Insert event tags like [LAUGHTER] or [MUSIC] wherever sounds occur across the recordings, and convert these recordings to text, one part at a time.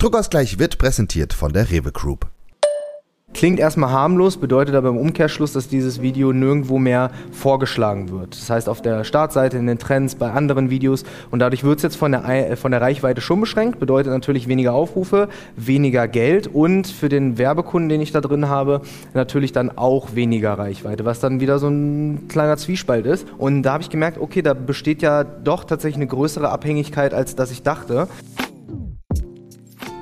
Druckausgleich wird präsentiert von der Rewe Group. Klingt erstmal harmlos, bedeutet aber im Umkehrschluss, dass dieses Video nirgendwo mehr vorgeschlagen wird. Das heißt auf der Startseite, in den Trends, bei anderen Videos und dadurch wird es jetzt von der, äh, von der Reichweite schon beschränkt, bedeutet natürlich weniger Aufrufe, weniger Geld und für den Werbekunden, den ich da drin habe, natürlich dann auch weniger Reichweite, was dann wieder so ein kleiner Zwiespalt ist. Und da habe ich gemerkt, okay, da besteht ja doch tatsächlich eine größere Abhängigkeit, als dass ich dachte.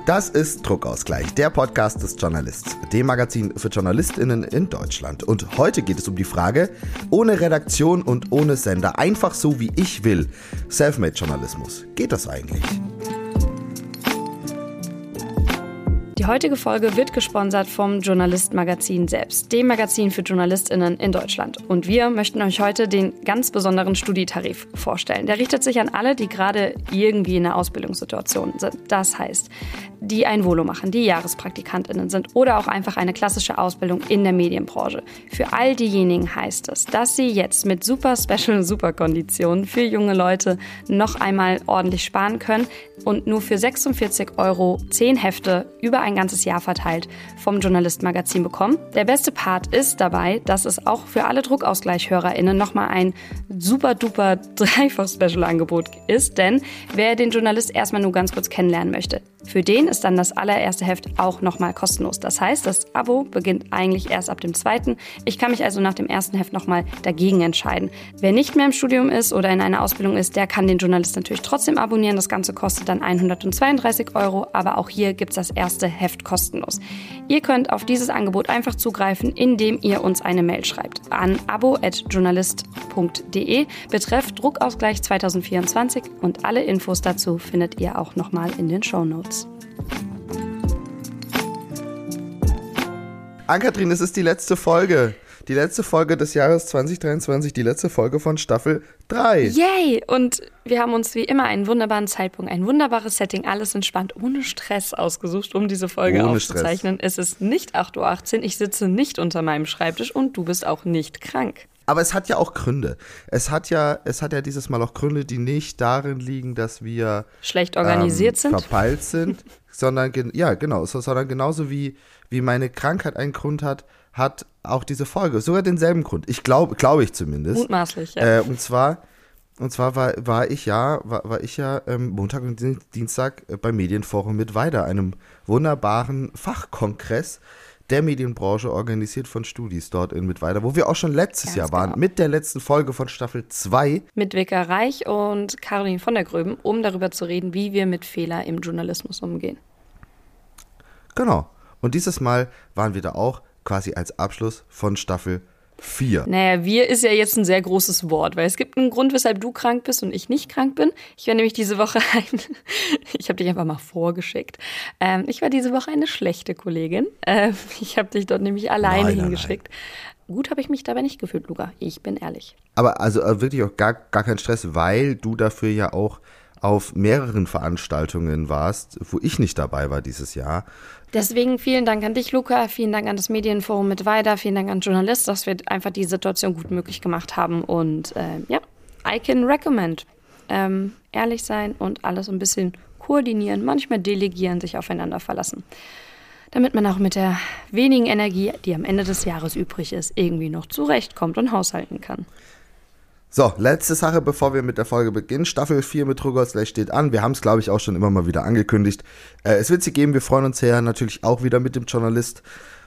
Das ist Druckausgleich, der Podcast des Journalists, dem Magazin für JournalistInnen in Deutschland. Und heute geht es um die Frage, ohne Redaktion und ohne Sender, einfach so wie ich will, Selfmade-Journalismus. Geht das eigentlich? Die heutige Folge wird gesponsert vom Journalist Magazin selbst, dem Magazin für JournalistInnen in Deutschland. Und wir möchten euch heute den ganz besonderen Studietarif vorstellen. Der richtet sich an alle, die gerade irgendwie in einer Ausbildungssituation sind. Das heißt, die ein Volo machen, die JahrespraktikantInnen sind oder auch einfach eine klassische Ausbildung in der Medienbranche. Für all diejenigen heißt es, dass sie jetzt mit super Special Super Konditionen für junge Leute noch einmal ordentlich sparen können und nur für 46 Euro 10 Hefte über ein ganzes Jahr verteilt vom Journalist Magazin bekommen. Der beste Part ist dabei, dass es auch für alle Druckausgleich-HörerInnen nochmal ein super duper [LAUGHS] Dreifach-Special-Angebot ist, denn wer den Journalist erstmal nur ganz kurz kennenlernen möchte, für den ist dann das allererste Heft auch nochmal kostenlos. Das heißt, das Abo beginnt eigentlich erst ab dem zweiten. Ich kann mich also nach dem ersten Heft nochmal dagegen entscheiden. Wer nicht mehr im Studium ist oder in einer Ausbildung ist, der kann den Journalist natürlich trotzdem abonnieren. Das Ganze kostet dann 132 Euro, aber auch hier gibt es das erste Heft kostenlos. Ihr könnt auf dieses Angebot einfach zugreifen, indem ihr uns eine Mail schreibt an abo.journalist.de betreff Druckausgleich 2024 und alle Infos dazu findet ihr auch nochmal in den Show Notes. Ankatrin, es ist die letzte Folge. Die letzte Folge des Jahres 2023, die letzte Folge von Staffel 3. Yay! Und wir haben uns wie immer einen wunderbaren Zeitpunkt, ein wunderbares Setting, alles entspannt, ohne Stress ausgesucht, um diese Folge ohne aufzuzeichnen. Stress. Es ist nicht 8.18 Uhr, ich sitze nicht unter meinem Schreibtisch und du bist auch nicht krank. Aber es hat ja auch Gründe. Es hat ja, es hat ja dieses Mal auch Gründe, die nicht darin liegen, dass wir schlecht organisiert ähm, sind, verpeilt sind, sondern ja genau, sondern genauso wie wie meine Krankheit einen Grund hat, hat auch diese Folge sogar denselben Grund. Ich glaube, glaube ich zumindest. Mutmaßlich, ja. Äh, und zwar, und zwar war, war ich ja, war, war ich ja ähm, Montag und Dienstag äh, beim Medienforum mit Weida, einem wunderbaren Fachkongress der Medienbranche organisiert von Studis dort in Mittweida, wo wir auch schon letztes Ganz Jahr waren, genau. mit der letzten Folge von Staffel 2. Mit Wicker Reich und Caroline von der Gröben, um darüber zu reden, wie wir mit Fehler im Journalismus umgehen. Genau. Und dieses Mal waren wir da auch quasi als Abschluss von Staffel 4. Naja, wir ist ja jetzt ein sehr großes Wort, weil es gibt einen Grund, weshalb du krank bist und ich nicht krank bin. Ich war nämlich diese Woche [LAUGHS] ein, ich habe dich einfach mal vorgeschickt. Ähm, ich war diese Woche eine schlechte Kollegin. Ähm, ich habe dich dort nämlich alleine nein, hingeschickt. Nein. Gut habe ich mich dabei nicht gefühlt, Luca. Ich bin ehrlich. Aber also äh, wirklich auch gar, gar kein Stress, weil du dafür ja auch auf mehreren Veranstaltungen warst, wo ich nicht dabei war dieses Jahr. Deswegen vielen Dank an dich, Luca. Vielen Dank an das Medienforum mit Weida. Vielen Dank an Journalist, dass wir einfach die Situation gut möglich gemacht haben. Und äh, ja, I can recommend. Ähm, ehrlich sein und alles ein bisschen koordinieren, manchmal delegieren, sich aufeinander verlassen. Damit man auch mit der wenigen Energie, die am Ende des Jahres übrig ist, irgendwie noch zurechtkommt und haushalten kann. So, letzte Sache, bevor wir mit der Folge beginnen. Staffel 4 mit Rugosleich steht an. Wir haben es, glaube ich, auch schon immer mal wieder angekündigt. Äh, es wird sie geben. Wir freuen uns sehr natürlich auch wieder mit dem Journalist.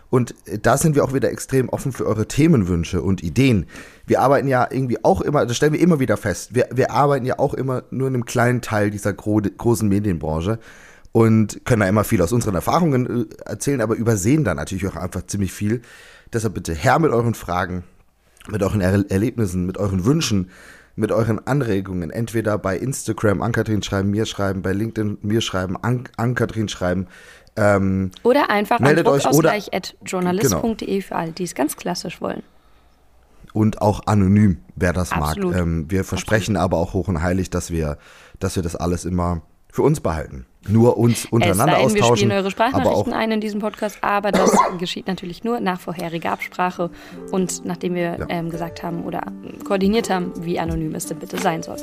Und äh, da sind wir auch wieder extrem offen für eure Themenwünsche und Ideen. Wir arbeiten ja irgendwie auch immer, das stellen wir immer wieder fest, wir, wir arbeiten ja auch immer nur in einem kleinen Teil dieser gro großen Medienbranche und können da immer viel aus unseren Erfahrungen äh, erzählen, aber übersehen da natürlich auch einfach ziemlich viel. Deshalb bitte her mit euren Fragen, mit euren er Erlebnissen, mit euren Wünschen, mit euren Anregungen. Entweder bei Instagram Ankatrin schreiben, mir schreiben, bei LinkedIn mir schreiben, an Ankatrin schreiben. Ähm, oder einfach meldet an druckausgleich.journalist.de genau. für alle, die es ganz klassisch wollen. Und auch anonym, wer das Absolut. mag. Ähm, wir versprechen Absolut. aber auch hoch und heilig, dass wir, dass wir das alles immer für uns behalten. Nur uns untereinander es sei denn, austauschen. Wir spielen eure Sprachnachrichten ein in diesem Podcast, aber das [COUGHS] geschieht natürlich nur nach vorheriger Absprache und nachdem wir ja. ähm, gesagt haben oder koordiniert haben, wie anonym es denn bitte sein soll.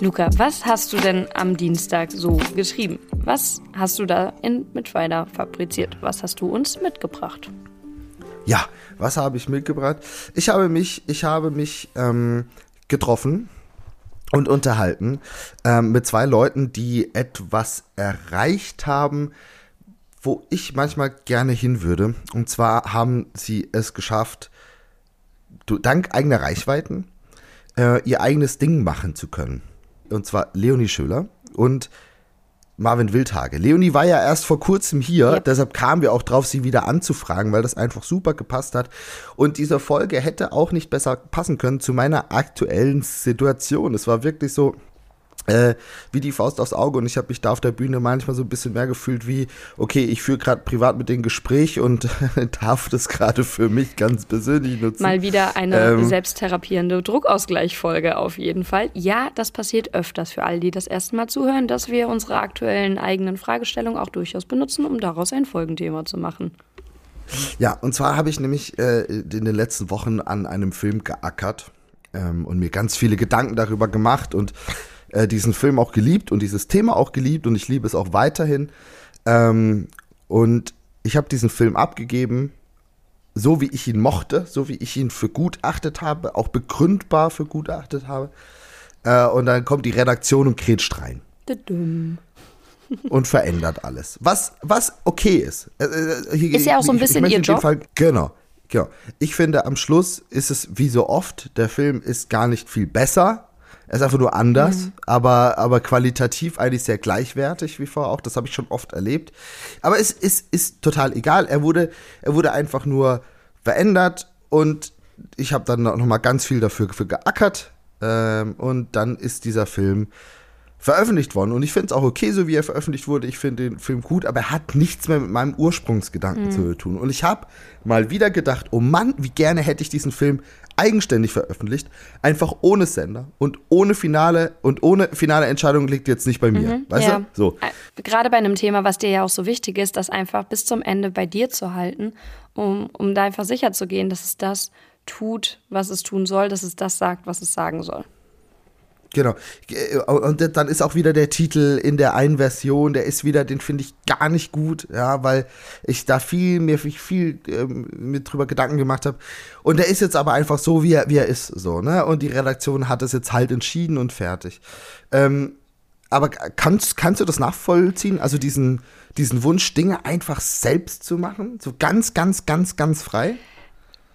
Luca, was hast du denn am Dienstag so geschrieben? Was hast du da in Mitweiler fabriziert? Was hast du uns mitgebracht? Ja, was habe ich mitgebracht? Ich habe mich, ich habe mich ähm, getroffen und unterhalten ähm, mit zwei Leuten, die etwas erreicht haben, wo ich manchmal gerne hin würde. Und zwar haben sie es geschafft, dank eigener Reichweiten äh, ihr eigenes Ding machen zu können und zwar Leonie Schöler und Marvin Wildhage. Leonie war ja erst vor kurzem hier, yep. deshalb kamen wir auch drauf, sie wieder anzufragen, weil das einfach super gepasst hat. Und diese Folge hätte auch nicht besser passen können zu meiner aktuellen Situation. Es war wirklich so, äh, wie die Faust aufs Auge und ich habe mich da auf der Bühne manchmal so ein bisschen mehr gefühlt wie, okay, ich führe gerade privat mit denen Gespräch und [LAUGHS] darf das gerade für mich ganz persönlich nutzen. Mal wieder eine ähm, selbsttherapierende Druckausgleichfolge auf jeden Fall. Ja, das passiert öfters für alle, die das erste Mal zuhören, dass wir unsere aktuellen eigenen Fragestellungen auch durchaus benutzen, um daraus ein Folgenthema zu machen. Ja, und zwar habe ich nämlich äh, in den letzten Wochen an einem Film geackert ähm, und mir ganz viele Gedanken darüber gemacht und äh, diesen Film auch geliebt und dieses Thema auch geliebt und ich liebe es auch weiterhin. Ähm, und ich habe diesen Film abgegeben, so wie ich ihn mochte, so wie ich ihn für gut achtet habe, auch begründbar für gut achtet habe. Äh, und dann kommt die Redaktion und kretscht rein. und verändert alles. Was, was okay ist. Äh, äh hier, ist ja auch so ein bisschen ihr Job. Fall, genau. Genau. Ich finde, am Schluss ist es wie so oft, der Film ist gar nicht viel besser, er ist einfach nur anders, mhm. aber, aber qualitativ eigentlich sehr gleichwertig wie vorher auch. Das habe ich schon oft erlebt. Aber es ist, ist total egal. Er wurde, er wurde einfach nur verändert und ich habe dann noch mal ganz viel dafür, dafür geackert. Ähm, und dann ist dieser Film veröffentlicht worden. Und ich finde es auch okay, so wie er veröffentlicht wurde. Ich finde den Film gut, aber er hat nichts mehr mit meinem Ursprungsgedanken mhm. zu tun. Und ich habe mal wieder gedacht, oh Mann, wie gerne hätte ich diesen Film eigenständig veröffentlicht, einfach ohne Sender und ohne Finale und ohne finale Entscheidung liegt jetzt nicht bei mir. Mhm, weißt ja. du? So. Äh, gerade bei einem Thema, was dir ja auch so wichtig ist, das einfach bis zum Ende bei dir zu halten, um, um da einfach sicher zu gehen, dass es das tut, was es tun soll, dass es das sagt, was es sagen soll. Genau. Und dann ist auch wieder der Titel in der einen Version, der ist wieder, den finde ich gar nicht gut, ja, weil ich da viel, mir viel ähm, mit drüber Gedanken gemacht habe. Und der ist jetzt aber einfach so, wie er, wie er ist, so, ne? Und die Redaktion hat es jetzt halt entschieden und fertig. Ähm, aber kannst, kannst du das nachvollziehen? Also diesen, diesen Wunsch, Dinge einfach selbst zu machen? So ganz, ganz, ganz, ganz frei?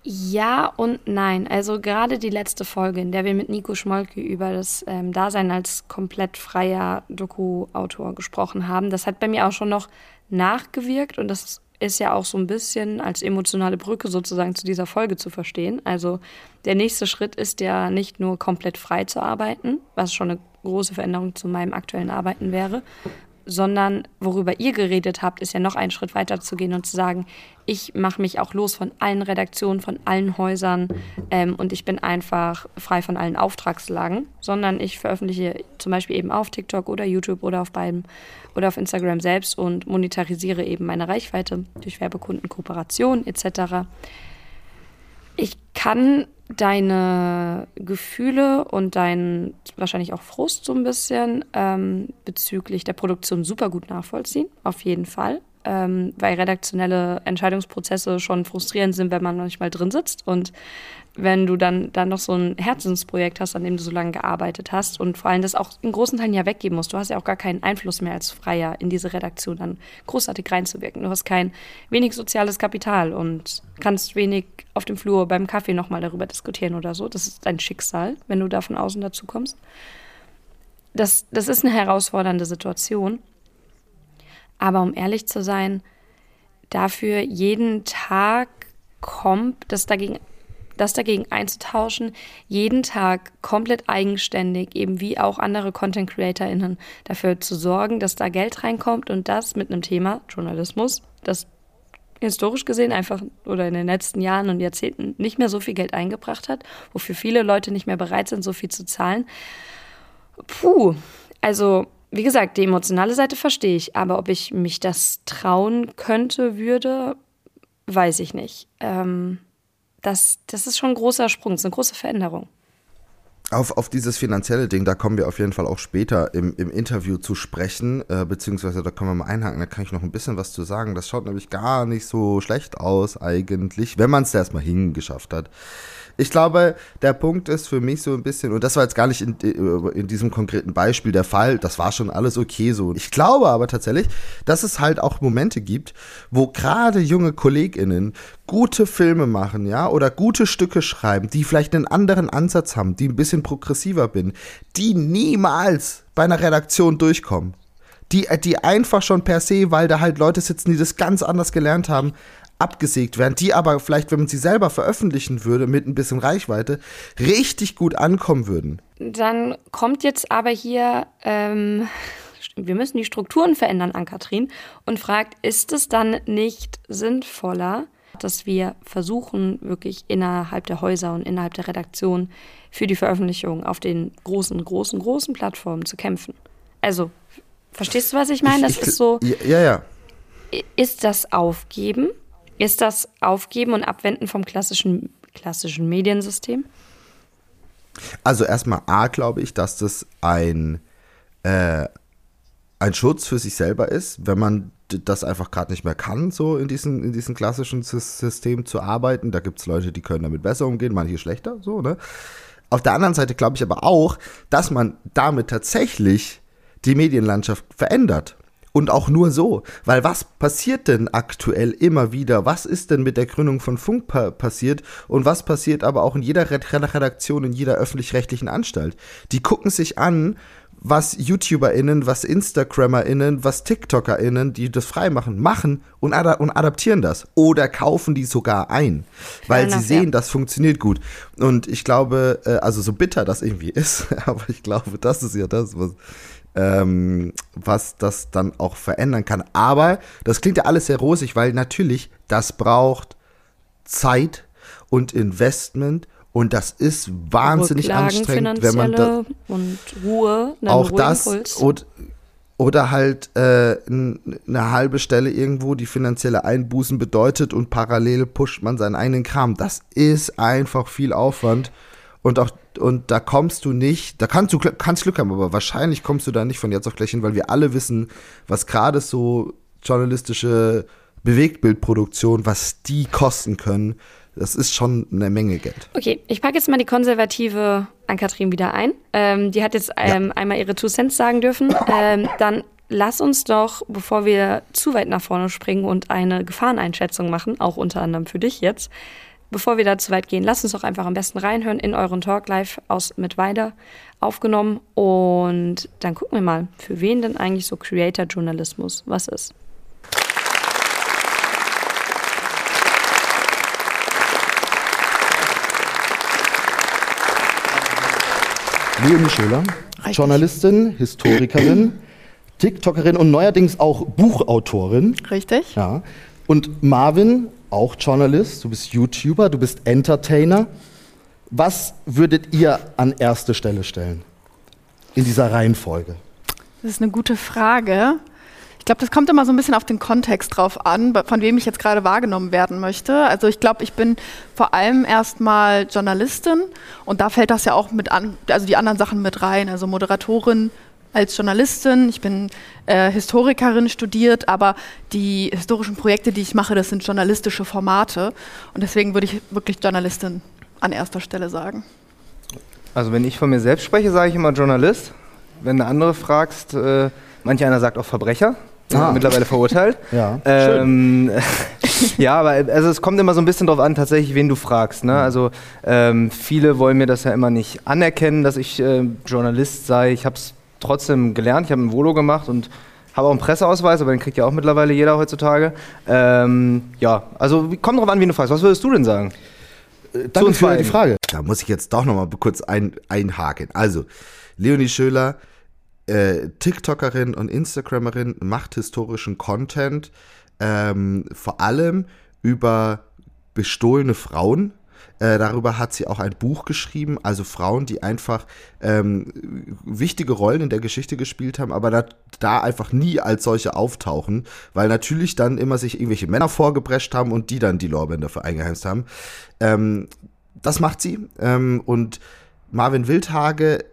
Ja und nein. Also gerade die letzte Folge, in der wir mit Nico Schmolke über das ähm, Dasein als komplett freier Doku-Autor gesprochen haben, das hat bei mir auch schon noch nachgewirkt und das ist ja auch so ein bisschen als emotionale Brücke sozusagen zu dieser Folge zu verstehen. Also der nächste Schritt ist ja nicht nur komplett frei zu arbeiten, was schon eine große Veränderung zu meinem aktuellen Arbeiten wäre, sondern worüber ihr geredet habt, ist ja noch einen Schritt weiter zu gehen und zu sagen, ich mache mich auch los von allen Redaktionen, von allen Häusern ähm, und ich bin einfach frei von allen Auftragslagen, sondern ich veröffentliche zum Beispiel eben auf TikTok oder YouTube oder auf beiden oder auf Instagram selbst und monetarisiere eben meine Reichweite durch Werbekunden, Kooperation etc. Ich kann deine Gefühle und deinen wahrscheinlich auch Frust so ein bisschen ähm, bezüglich der Produktion super gut nachvollziehen, auf jeden Fall. Ähm, weil redaktionelle Entscheidungsprozesse schon frustrierend sind, wenn man manchmal drin sitzt und wenn du dann, dann noch so ein Herzensprojekt hast, an dem du so lange gearbeitet hast und vor allem das auch in großen Teilen ja weggeben musst. Du hast ja auch gar keinen Einfluss mehr als Freier in diese Redaktion dann großartig reinzuwirken. Du hast kein wenig soziales Kapital und kannst wenig auf dem Flur beim Kaffee nochmal darüber diskutieren oder so. Das ist dein Schicksal, wenn du da von außen dazu kommst. Das, das ist eine herausfordernde Situation. Aber um ehrlich zu sein, dafür jeden Tag kommt, das dagegen das dagegen einzutauschen, jeden Tag komplett eigenständig, eben wie auch andere Content CreatorInnen, dafür zu sorgen, dass da Geld reinkommt und das mit einem Thema Journalismus, das historisch gesehen einfach oder in den letzten Jahren und Jahrzehnten nicht mehr so viel Geld eingebracht hat, wofür viele Leute nicht mehr bereit sind, so viel zu zahlen. Puh, also wie gesagt, die emotionale Seite verstehe ich, aber ob ich mich das trauen könnte, würde, weiß ich nicht. Ähm, das, das ist schon ein großer Sprung, das ist eine große Veränderung. auf, auf dieses finanzielle Ding, da kommen wir auf jeden Fall auch später im, im Interview zu sprechen, äh, beziehungsweise da können wir mal einhaken, da kann ich noch ein bisschen was zu sagen. Das schaut nämlich gar nicht so schlecht aus eigentlich, wenn man es erstmal hingeschafft hat. Ich glaube, der Punkt ist für mich so ein bisschen, und das war jetzt gar nicht in, in diesem konkreten Beispiel der Fall, das war schon alles okay so. Ich glaube aber tatsächlich, dass es halt auch Momente gibt, wo gerade junge KollegInnen gute Filme machen, ja, oder gute Stücke schreiben, die vielleicht einen anderen Ansatz haben, die ein bisschen progressiver bin, die niemals bei einer Redaktion durchkommen die, die einfach schon per se, weil da halt Leute sitzen, die das ganz anders gelernt haben, abgesägt werden, die aber vielleicht, wenn man sie selber veröffentlichen würde, mit ein bisschen Reichweite, richtig gut ankommen würden. Dann kommt jetzt aber hier, ähm, wir müssen die Strukturen verändern an Kathrin und fragt, ist es dann nicht sinnvoller, dass wir versuchen, wirklich innerhalb der Häuser und innerhalb der Redaktion für die Veröffentlichung auf den großen, großen, großen Plattformen zu kämpfen? Also, verstehst du, was ich meine? Das ich, ich, ist so. Ja, ja. Ist das Aufgeben? Ist das Aufgeben und Abwenden vom klassischen, klassischen Mediensystem? Also erstmal A, glaube ich, dass das ein, äh, ein Schutz für sich selber ist, wenn man das einfach gerade nicht mehr kann, so in diesem in diesen klassischen System zu arbeiten. Da gibt es Leute, die können damit besser umgehen, manche schlechter, so, ne? Auf der anderen Seite glaube ich aber auch, dass man damit tatsächlich die Medienlandschaft verändert. Und auch nur so. Weil was passiert denn aktuell immer wieder? Was ist denn mit der Gründung von Funk pa passiert? Und was passiert aber auch in jeder Redaktion, in jeder öffentlich-rechtlichen Anstalt? Die gucken sich an, was YouTuberInnen, was InstagrammerInnen, was TikTokerInnen, die das freimachen, machen und, ad und adaptieren das. Oder kaufen die sogar ein. Weil sie sehen, ja. das funktioniert gut. Und ich glaube, äh, also so bitter das irgendwie [LAUGHS] ist, aber ich glaube, das ist ja das, was ähm, was das dann auch verändern kann. Aber das klingt ja alles sehr rosig, weil natürlich das braucht Zeit und Investment und das ist wahnsinnig Rücklagen, anstrengend, wenn man da und Ruhe, auch das und, oder halt äh, eine halbe Stelle irgendwo, die finanzielle Einbußen bedeutet und parallel pusht man seinen eigenen Kram. Das ist einfach viel Aufwand und auch und da kommst du nicht, da kannst du kannst Glück haben, aber wahrscheinlich kommst du da nicht von jetzt auf gleich hin, weil wir alle wissen, was gerade so journalistische Bewegtbildproduktion, was die kosten können. Das ist schon eine Menge Geld. Okay, ich packe jetzt mal die konservative Ann-Kathrin wieder ein. Ähm, die hat jetzt ähm, ja. einmal ihre Two Cents sagen dürfen. Ähm, dann lass uns doch, bevor wir zu weit nach vorne springen und eine Gefahreneinschätzung machen, auch unter anderem für dich jetzt, Bevor wir da zu weit gehen, lasst uns doch einfach am besten reinhören in euren Talk live aus mit Weider aufgenommen und dann gucken wir mal, für wen denn eigentlich so Creator-Journalismus was ist. Leonie Schöler, Richtig. Journalistin, Historikerin, [CLEARS THROAT] TikTokerin und neuerdings auch Buchautorin. Richtig. Ja. Und Marvin, auch Journalist, du bist YouTuber, du bist Entertainer. Was würdet ihr an erste Stelle stellen in dieser Reihenfolge? Das ist eine gute Frage. Ich glaube, das kommt immer so ein bisschen auf den Kontext drauf an, von wem ich jetzt gerade wahrgenommen werden möchte. Also ich glaube, ich bin vor allem erstmal Journalistin und da fällt das ja auch mit an, also die anderen Sachen mit rein, also Moderatorin, als Journalistin, ich bin äh, Historikerin studiert, aber die historischen Projekte, die ich mache, das sind journalistische Formate. Und deswegen würde ich wirklich Journalistin an erster Stelle sagen. Also wenn ich von mir selbst spreche, sage ich immer Journalist. Wenn du andere fragst, äh, manch einer sagt auch Verbrecher. Ah. Mittlerweile verurteilt. [LAUGHS] Ja, ähm, [LAUGHS] ja, aber also es kommt immer so ein bisschen darauf an, tatsächlich, wen du fragst. Ne? Mhm. Also ähm, viele wollen mir das ja immer nicht anerkennen, dass ich äh, Journalist sei. Ich habe es trotzdem gelernt. Ich habe ein Volo gemacht und habe auch einen Presseausweis, aber den kriegt ja auch mittlerweile jeder heutzutage. Ähm, ja, also kommt drauf an, wie du fragst. Was würdest du denn sagen? Äh, danke für die Frage. Da muss ich jetzt doch nochmal kurz ein, einhaken. Also, Leonie Schöler, äh, TikTokerin und Instagramerin, macht historischen Content, ähm, vor allem über bestohlene Frauen äh, darüber hat sie auch ein Buch geschrieben, also Frauen, die einfach ähm, wichtige Rollen in der Geschichte gespielt haben, aber da, da, einfach nie als solche auftauchen, weil natürlich dann immer sich irgendwelche Männer vorgeprescht haben und die dann die Lorbeeren dafür eingeheimst haben. Ähm, das macht sie ähm, und Marvin Wildhage,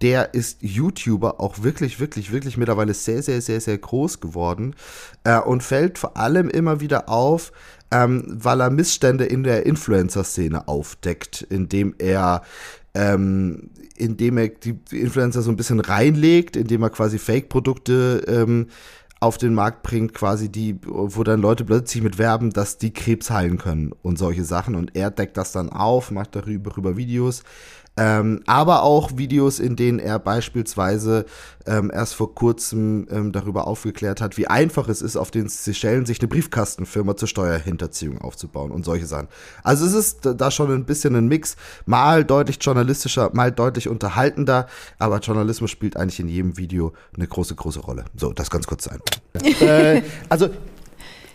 der ist YouTuber auch wirklich, wirklich, wirklich mittlerweile sehr, sehr, sehr, sehr groß geworden äh, und fällt vor allem immer wieder auf, ähm, weil er Missstände in der Influencer-Szene aufdeckt, indem er ähm, indem er die Influencer so ein bisschen reinlegt, indem er quasi Fake-Produkte ähm, auf den Markt bringt, quasi die, wo dann Leute plötzlich mit werben, dass die Krebs heilen können und solche Sachen. Und er deckt das dann auf, macht darüber, darüber Videos. Ähm, aber auch Videos, in denen er beispielsweise ähm, erst vor kurzem ähm, darüber aufgeklärt hat, wie einfach es ist, auf den Seychellen sich eine Briefkastenfirma zur Steuerhinterziehung aufzubauen und solche Sachen. Also es ist da schon ein bisschen ein Mix, mal deutlich journalistischer, mal deutlich unterhaltender, aber Journalismus spielt eigentlich in jedem Video eine große, große Rolle. So, das ganz kurz sein. äh, also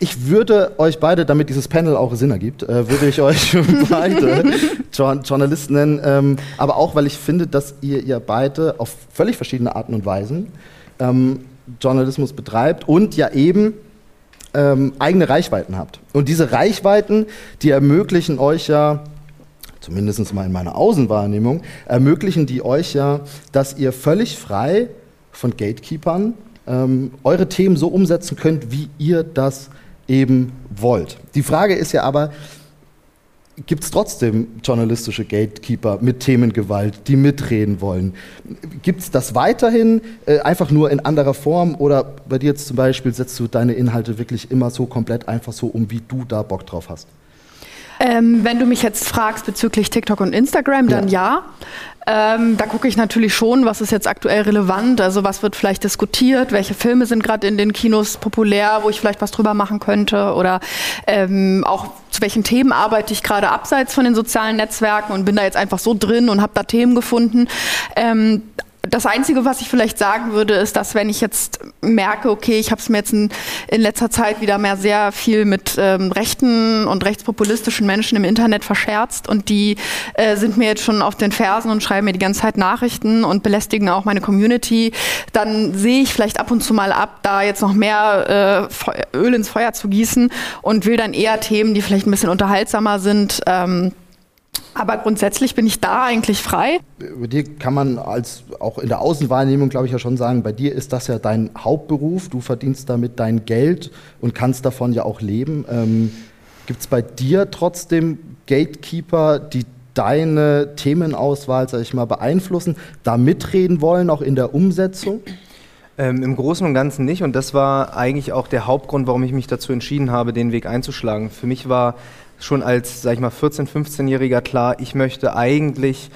ich würde euch beide, damit dieses Panel auch Sinn ergibt, äh, würde ich euch [LAUGHS] beide Journalisten nennen. Ähm, aber auch, weil ich finde, dass ihr, ihr beide auf völlig verschiedene Arten und Weisen ähm, Journalismus betreibt und ja eben ähm, eigene Reichweiten habt. Und diese Reichweiten, die ermöglichen euch ja, zumindest mal in meiner Außenwahrnehmung, ermöglichen die euch ja, dass ihr völlig frei von Gatekeepern ähm, eure Themen so umsetzen könnt, wie ihr das eben wollt. Die Frage ist ja aber, gibt es trotzdem journalistische Gatekeeper mit Themengewalt, die mitreden wollen? Gibt es das weiterhin äh, einfach nur in anderer Form oder bei dir jetzt zum Beispiel setzt du deine Inhalte wirklich immer so komplett einfach so um, wie du da Bock drauf hast? Ähm, wenn du mich jetzt fragst bezüglich TikTok und Instagram, dann ja. ja. Ähm, da gucke ich natürlich schon, was ist jetzt aktuell relevant, also was wird vielleicht diskutiert, welche Filme sind gerade in den Kinos populär, wo ich vielleicht was drüber machen könnte oder ähm, auch zu welchen Themen arbeite ich gerade abseits von den sozialen Netzwerken und bin da jetzt einfach so drin und habe da Themen gefunden. Das Einzige, was ich vielleicht sagen würde, ist, dass wenn ich jetzt merke, okay, ich habe es mir jetzt in, in, letzter Zeit wieder mehr sehr viel mit ähm, rechten und rechtspopulistischen Menschen im Internet verscherzt und die äh, sind mir jetzt schon auf den Fersen und schreiben mir die ganze Zeit Nachrichten und belästigen auch meine Community, dann sehe ich vielleicht ab und zu mal ab, da jetzt noch mehr äh, Öl ins Feuer zu gießen und will dann eher Themen, die vielleicht ein bisschen unterhaltsamer sind, ähm, aber grundsätzlich bin ich da eigentlich frei. Über dir kann man als auch in der Außenwahrnehmung, glaube ich, ja schon sagen, bei dir ist das ja dein Hauptberuf. Du verdienst damit dein Geld und kannst davon ja auch leben. Ähm, Gibt es bei dir trotzdem Gatekeeper, die deine Themenauswahl, sag ich mal, beeinflussen, da mitreden wollen, auch in der Umsetzung? Ähm, Im Großen und Ganzen nicht. Und das war eigentlich auch der Hauptgrund, warum ich mich dazu entschieden habe, den Weg einzuschlagen. Für mich war schon als, sag ich mal, 14-, 15-Jähriger klar, ich möchte eigentlich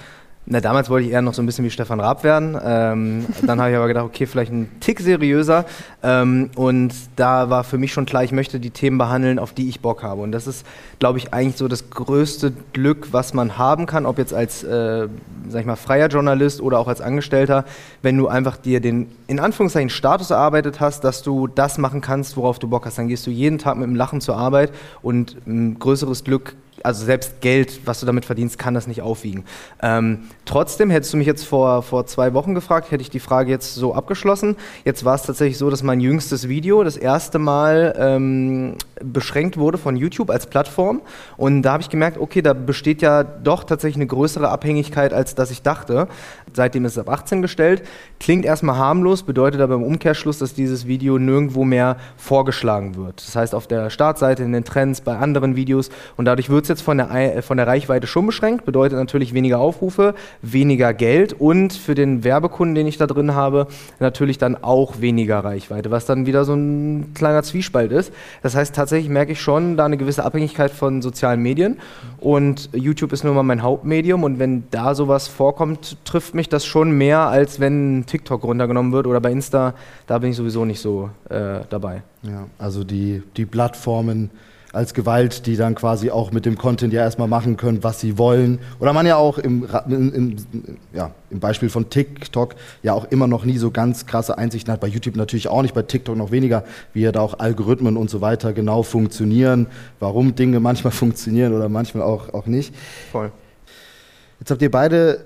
na, damals wollte ich eher noch so ein bisschen wie Stefan Raab werden. Ähm, dann habe ich aber gedacht, okay, vielleicht ein Tick seriöser. Ähm, und da war für mich schon klar, ich möchte die Themen behandeln, auf die ich Bock habe. Und das ist, glaube ich, eigentlich so das größte Glück, was man haben kann, ob jetzt als, äh, sag ich mal, freier Journalist oder auch als Angestellter, wenn du einfach dir den, in Anführungszeichen, Status erarbeitet hast, dass du das machen kannst, worauf du Bock hast. Dann gehst du jeden Tag mit dem Lachen zur Arbeit und ein größeres Glück also selbst Geld, was du damit verdienst, kann das nicht aufwiegen. Ähm, trotzdem, hättest du mich jetzt vor, vor zwei Wochen gefragt, hätte ich die Frage jetzt so abgeschlossen. Jetzt war es tatsächlich so, dass mein jüngstes Video das erste Mal ähm, beschränkt wurde von YouTube als Plattform. Und da habe ich gemerkt, okay, da besteht ja doch tatsächlich eine größere Abhängigkeit, als dass ich dachte. Seitdem ist es auf 18 gestellt. Klingt erstmal harmlos, bedeutet aber im Umkehrschluss, dass dieses Video nirgendwo mehr vorgeschlagen wird. Das heißt, auf der Startseite, in den Trends, bei anderen Videos. Und dadurch wird es jetzt von der, äh, von der Reichweite schon beschränkt, bedeutet natürlich weniger Aufrufe, weniger Geld und für den Werbekunden, den ich da drin habe, natürlich dann auch weniger Reichweite, was dann wieder so ein kleiner Zwiespalt ist. Das heißt, tatsächlich merke ich schon da eine gewisse Abhängigkeit von sozialen Medien und YouTube ist nun mal mein Hauptmedium und wenn da sowas vorkommt, trifft mich das schon mehr, als wenn TikTok runtergenommen wird oder bei Insta, da bin ich sowieso nicht so äh, dabei. Ja, also die, die Plattformen als Gewalt, die dann quasi auch mit dem Content ja erstmal machen können, was sie wollen. Oder man ja auch im, im, ja, im Beispiel von TikTok ja auch immer noch nie so ganz krasse Einsichten hat. Bei YouTube natürlich auch nicht, bei TikTok noch weniger, wie ja da auch Algorithmen und so weiter genau funktionieren, warum Dinge manchmal [LAUGHS] funktionieren oder manchmal auch, auch nicht. Voll. Jetzt habt ihr beide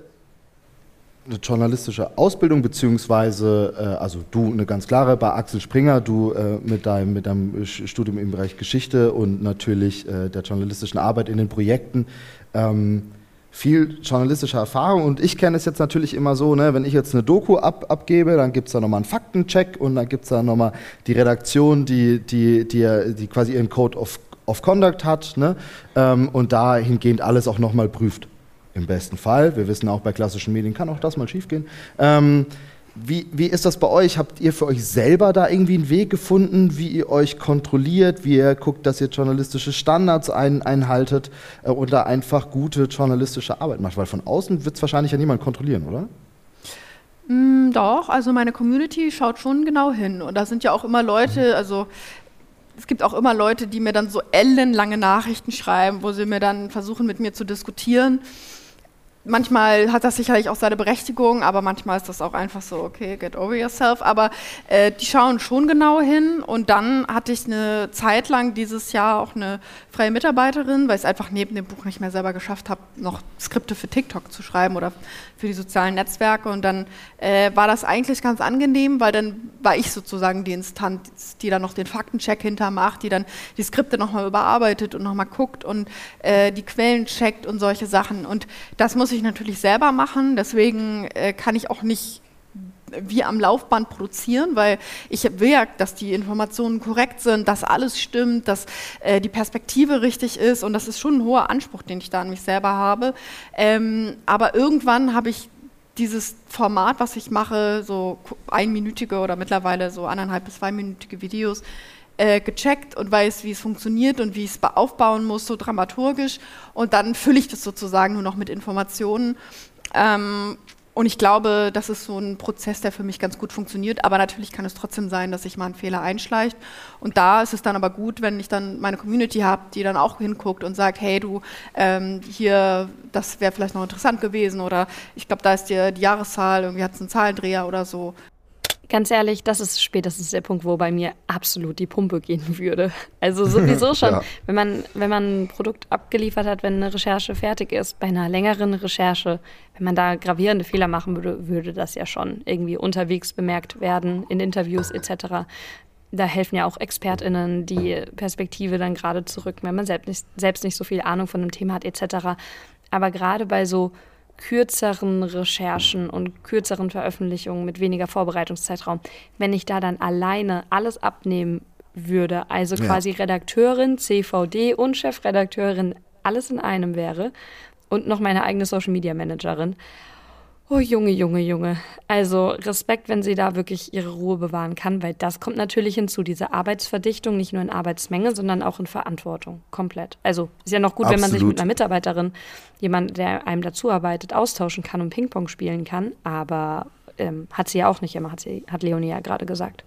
eine journalistische Ausbildung, beziehungsweise, äh, also du eine ganz klare, bei Axel Springer, du äh, mit, deinem, mit deinem Studium im Bereich Geschichte und natürlich äh, der journalistischen Arbeit in den Projekten. Ähm, viel journalistische Erfahrung und ich kenne es jetzt natürlich immer so, ne, wenn ich jetzt eine Doku ab, abgebe, dann gibt es da nochmal einen Faktencheck und dann gibt es da nochmal die Redaktion, die, die, die, die quasi ihren Code of, of Conduct hat ne, ähm, und dahingehend alles auch nochmal prüft. Im besten Fall, wir wissen auch bei klassischen Medien kann auch das mal schiefgehen. Ähm, wie, wie ist das bei euch? Habt ihr für euch selber da irgendwie einen Weg gefunden, wie ihr euch kontrolliert, wie ihr guckt, dass ihr journalistische Standards ein, einhaltet äh, und da einfach gute journalistische Arbeit macht? Weil von außen wird es wahrscheinlich ja niemand kontrollieren, oder? Mm, doch, also meine Community schaut schon genau hin. Und da sind ja auch immer Leute, also es gibt auch immer Leute, die mir dann so ellenlange Nachrichten schreiben, wo sie mir dann versuchen, mit mir zu diskutieren manchmal hat das sicherlich auch seine Berechtigung, aber manchmal ist das auch einfach so, okay, get over yourself. Aber äh, die schauen schon genau hin. Und dann hatte ich eine Zeit lang dieses Jahr auch eine freie Mitarbeiterin, weil ich es einfach neben dem Buch nicht mehr selber geschafft habe, noch Skripte für TikTok zu schreiben oder für die sozialen Netzwerke. Und dann äh, war das eigentlich ganz angenehm, weil dann war ich sozusagen die Instanz, die dann noch den Faktencheck hintermacht, die dann die Skripte nochmal überarbeitet und nochmal guckt und äh, die Quellen checkt und solche Sachen. Und das muss ich natürlich selber machen. Deswegen äh, kann ich auch nicht wie am Laufband produzieren, weil ich will ja, dass die Informationen korrekt sind, dass alles stimmt, dass äh, die Perspektive richtig ist und das ist schon ein hoher Anspruch, den ich da an mich selber habe. Ähm, aber irgendwann habe ich dieses Format, was ich mache, so einminütige oder mittlerweile so anderthalb bis zweiminütige Videos, äh, gecheckt und weiß, wie es funktioniert und wie ich es aufbauen muss, so dramaturgisch. Und dann fülle ich das sozusagen nur noch mit Informationen. Ähm, und ich glaube, das ist so ein Prozess, der für mich ganz gut funktioniert. Aber natürlich kann es trotzdem sein, dass sich mal ein Fehler einschleicht. Und da ist es dann aber gut, wenn ich dann meine Community habe, die dann auch hinguckt und sagt, hey du, ähm, hier, das wäre vielleicht noch interessant gewesen. Oder ich glaube, da ist dir die Jahreszahl, irgendwie hat es einen Zahlendreher oder so. Ganz ehrlich, das ist spätestens der Punkt, wo bei mir absolut die Pumpe gehen würde. Also sowieso [LAUGHS] schon, ja. wenn man wenn man ein Produkt abgeliefert hat, wenn eine Recherche fertig ist, bei einer längeren Recherche, wenn man da gravierende Fehler machen würde, würde das ja schon irgendwie unterwegs bemerkt werden in Interviews etc. Da helfen ja auch ExpertInnen die Perspektive dann gerade zurück, wenn man selbst nicht, selbst nicht so viel Ahnung von einem Thema hat etc. Aber gerade bei so kürzeren Recherchen und kürzeren Veröffentlichungen mit weniger Vorbereitungszeitraum, wenn ich da dann alleine alles abnehmen würde, also quasi ja. Redakteurin, CVD und Chefredakteurin, alles in einem wäre und noch meine eigene Social Media Managerin, Oh Junge, Junge, Junge. Also Respekt, wenn sie da wirklich ihre Ruhe bewahren kann, weil das kommt natürlich hinzu, diese Arbeitsverdichtung, nicht nur in Arbeitsmenge, sondern auch in Verantwortung. Komplett. Also ist ja noch gut, Absolut. wenn man sich mit einer Mitarbeiterin, jemand, der einem dazuarbeitet, austauschen kann und Ping-Pong spielen kann, aber ähm, hat sie ja auch nicht immer, hat, sie, hat Leonie ja gerade gesagt.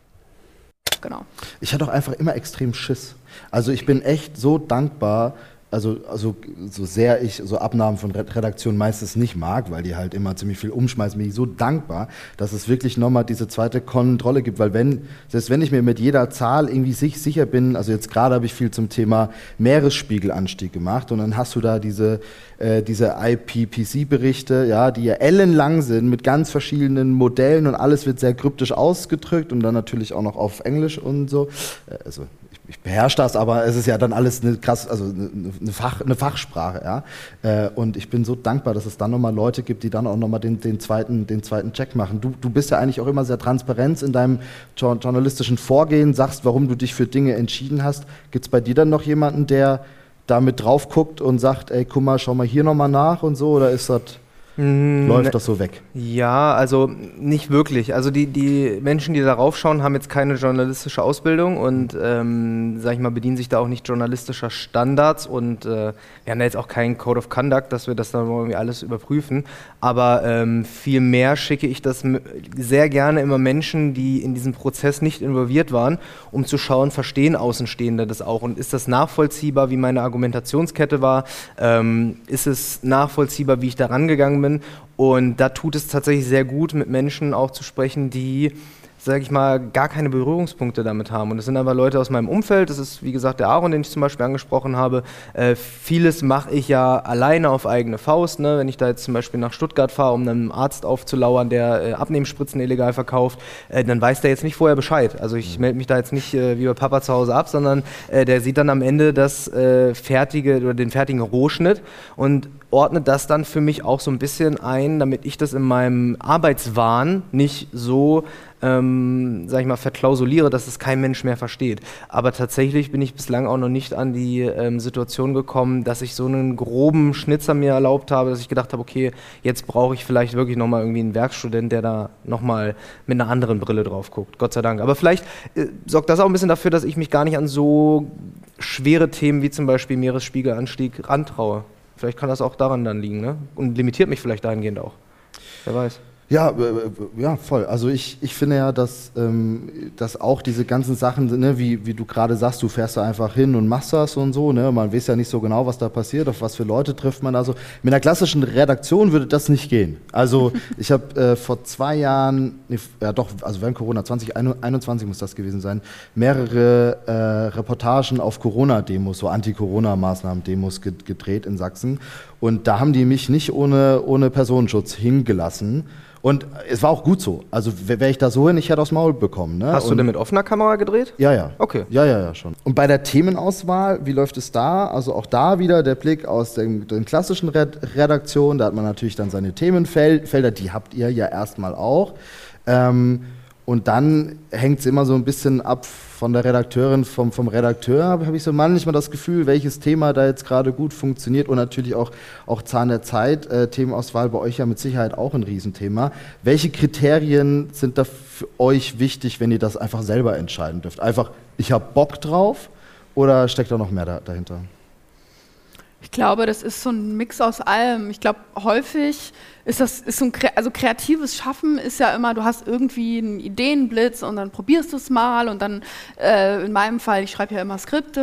Genau. Ich hatte auch einfach immer extrem Schiss. Also ich bin echt so dankbar, also, also so sehr ich so Abnahmen von Redaktionen meistens nicht mag, weil die halt immer ziemlich viel umschmeißen, bin ich so dankbar, dass es wirklich nochmal diese zweite Kontrolle gibt, weil wenn, selbst wenn ich mir mit jeder Zahl irgendwie sich, sicher bin, also jetzt gerade habe ich viel zum Thema Meeresspiegelanstieg gemacht und dann hast du da diese, äh, diese IPPC-Berichte, ja, die ja ellenlang sind mit ganz verschiedenen Modellen und alles wird sehr kryptisch ausgedrückt und dann natürlich auch noch auf Englisch und so, äh, also ich beherrsche das, aber es ist ja dann alles eine krass, also eine, Fach, eine Fachsprache, ja. Äh, und ich bin so dankbar, dass es dann nochmal Leute gibt, die dann auch nochmal den, den, zweiten, den zweiten Check machen. Du, du bist ja eigentlich auch immer sehr transparent in deinem journalistischen Vorgehen, sagst, warum du dich für Dinge entschieden hast. Gibt es bei dir dann noch jemanden, der da mit drauf guckt und sagt, ey, guck mal, schau mal hier nochmal nach und so, oder ist das Mhm. Läuft das so weg? Ja, also nicht wirklich. Also die, die Menschen, die darauf schauen, haben jetzt keine journalistische Ausbildung und, ähm, sag ich mal, bedienen sich da auch nicht journalistischer Standards und äh, wir haben da jetzt auch keinen Code of Conduct, dass wir das dann irgendwie alles überprüfen. Aber ähm, viel mehr schicke ich das sehr gerne immer Menschen, die in diesem Prozess nicht involviert waren, um zu schauen, verstehen Außenstehende das auch und ist das nachvollziehbar, wie meine Argumentationskette war? Ähm, ist es nachvollziehbar, wie ich da rangegangen bin? Und da tut es tatsächlich sehr gut, mit Menschen auch zu sprechen, die sage ich mal, gar keine Berührungspunkte damit haben. Und das sind aber Leute aus meinem Umfeld. Das ist, wie gesagt, der Aaron, den ich zum Beispiel angesprochen habe. Äh, vieles mache ich ja alleine auf eigene Faust. Ne? Wenn ich da jetzt zum Beispiel nach Stuttgart fahre, um einem Arzt aufzulauern, der äh, Abnehmspritzen illegal verkauft, äh, dann weiß der jetzt nicht vorher Bescheid. Also ich melde mich da jetzt nicht äh, wie bei Papa zu Hause ab, sondern äh, der sieht dann am Ende das äh, fertige oder den fertigen Rohschnitt und ordnet das dann für mich auch so ein bisschen ein, damit ich das in meinem Arbeitswahn nicht so ähm, sag ich mal, verklausuliere, dass es kein Mensch mehr versteht. Aber tatsächlich bin ich bislang auch noch nicht an die ähm, Situation gekommen, dass ich so einen groben Schnitzer mir erlaubt habe, dass ich gedacht habe, okay, jetzt brauche ich vielleicht wirklich nochmal irgendwie einen Werkstudent, der da nochmal mit einer anderen Brille drauf guckt. Gott sei Dank. Aber vielleicht äh, sorgt das auch ein bisschen dafür, dass ich mich gar nicht an so schwere Themen wie zum Beispiel Meeresspiegelanstieg rantraue. Vielleicht kann das auch daran dann liegen, ne? Und limitiert mich vielleicht dahingehend auch. Wer weiß. Ja, äh, äh, ja, voll. Also ich, ich finde ja, dass, ähm, dass auch diese ganzen Sachen, ne, wie, wie du gerade sagst, du fährst da einfach hin und machst das und so, ne? Man weiß ja nicht so genau, was da passiert, auf was für Leute trifft man. Also mit einer klassischen Redaktion würde das nicht gehen. Also [LAUGHS] ich habe äh, vor zwei Jahren, nee, ja doch, also während Corona 2021 muss das gewesen sein, mehrere äh, Reportagen auf Corona-Demos, so Anti-Corona-Maßnahmen-Demos gedreht in Sachsen. Und da haben die mich nicht ohne, ohne Personenschutz hingelassen. Und es war auch gut so. Also wäre ich da so hin, ich hätte aufs Maul bekommen. Ne? Hast und du denn mit offener Kamera gedreht? Ja, ja. Okay. Ja, ja, ja, schon. Und bei der Themenauswahl, wie läuft es da? Also auch da wieder der Blick aus den, den klassischen Red Redaktionen. Da hat man natürlich dann seine Themenfelder, die habt ihr ja erstmal auch. Ähm, und dann hängt es immer so ein bisschen ab von der Redakteurin, vom, vom Redakteur, habe hab ich so manchmal das Gefühl, welches Thema da jetzt gerade gut funktioniert und natürlich auch, auch Zahn der Zeit, äh, Themenauswahl bei euch ja mit Sicherheit auch ein Riesenthema. Welche Kriterien sind da für euch wichtig, wenn ihr das einfach selber entscheiden dürft? Einfach, ich habe Bock drauf oder steckt da noch mehr da, dahinter? Ich glaube, das ist so ein Mix aus allem. Ich glaube, häufig ist das ist so ein also kreatives Schaffen ist ja immer, du hast irgendwie einen Ideenblitz und dann probierst du es mal und dann äh, in meinem Fall, ich schreibe ja immer Skripte,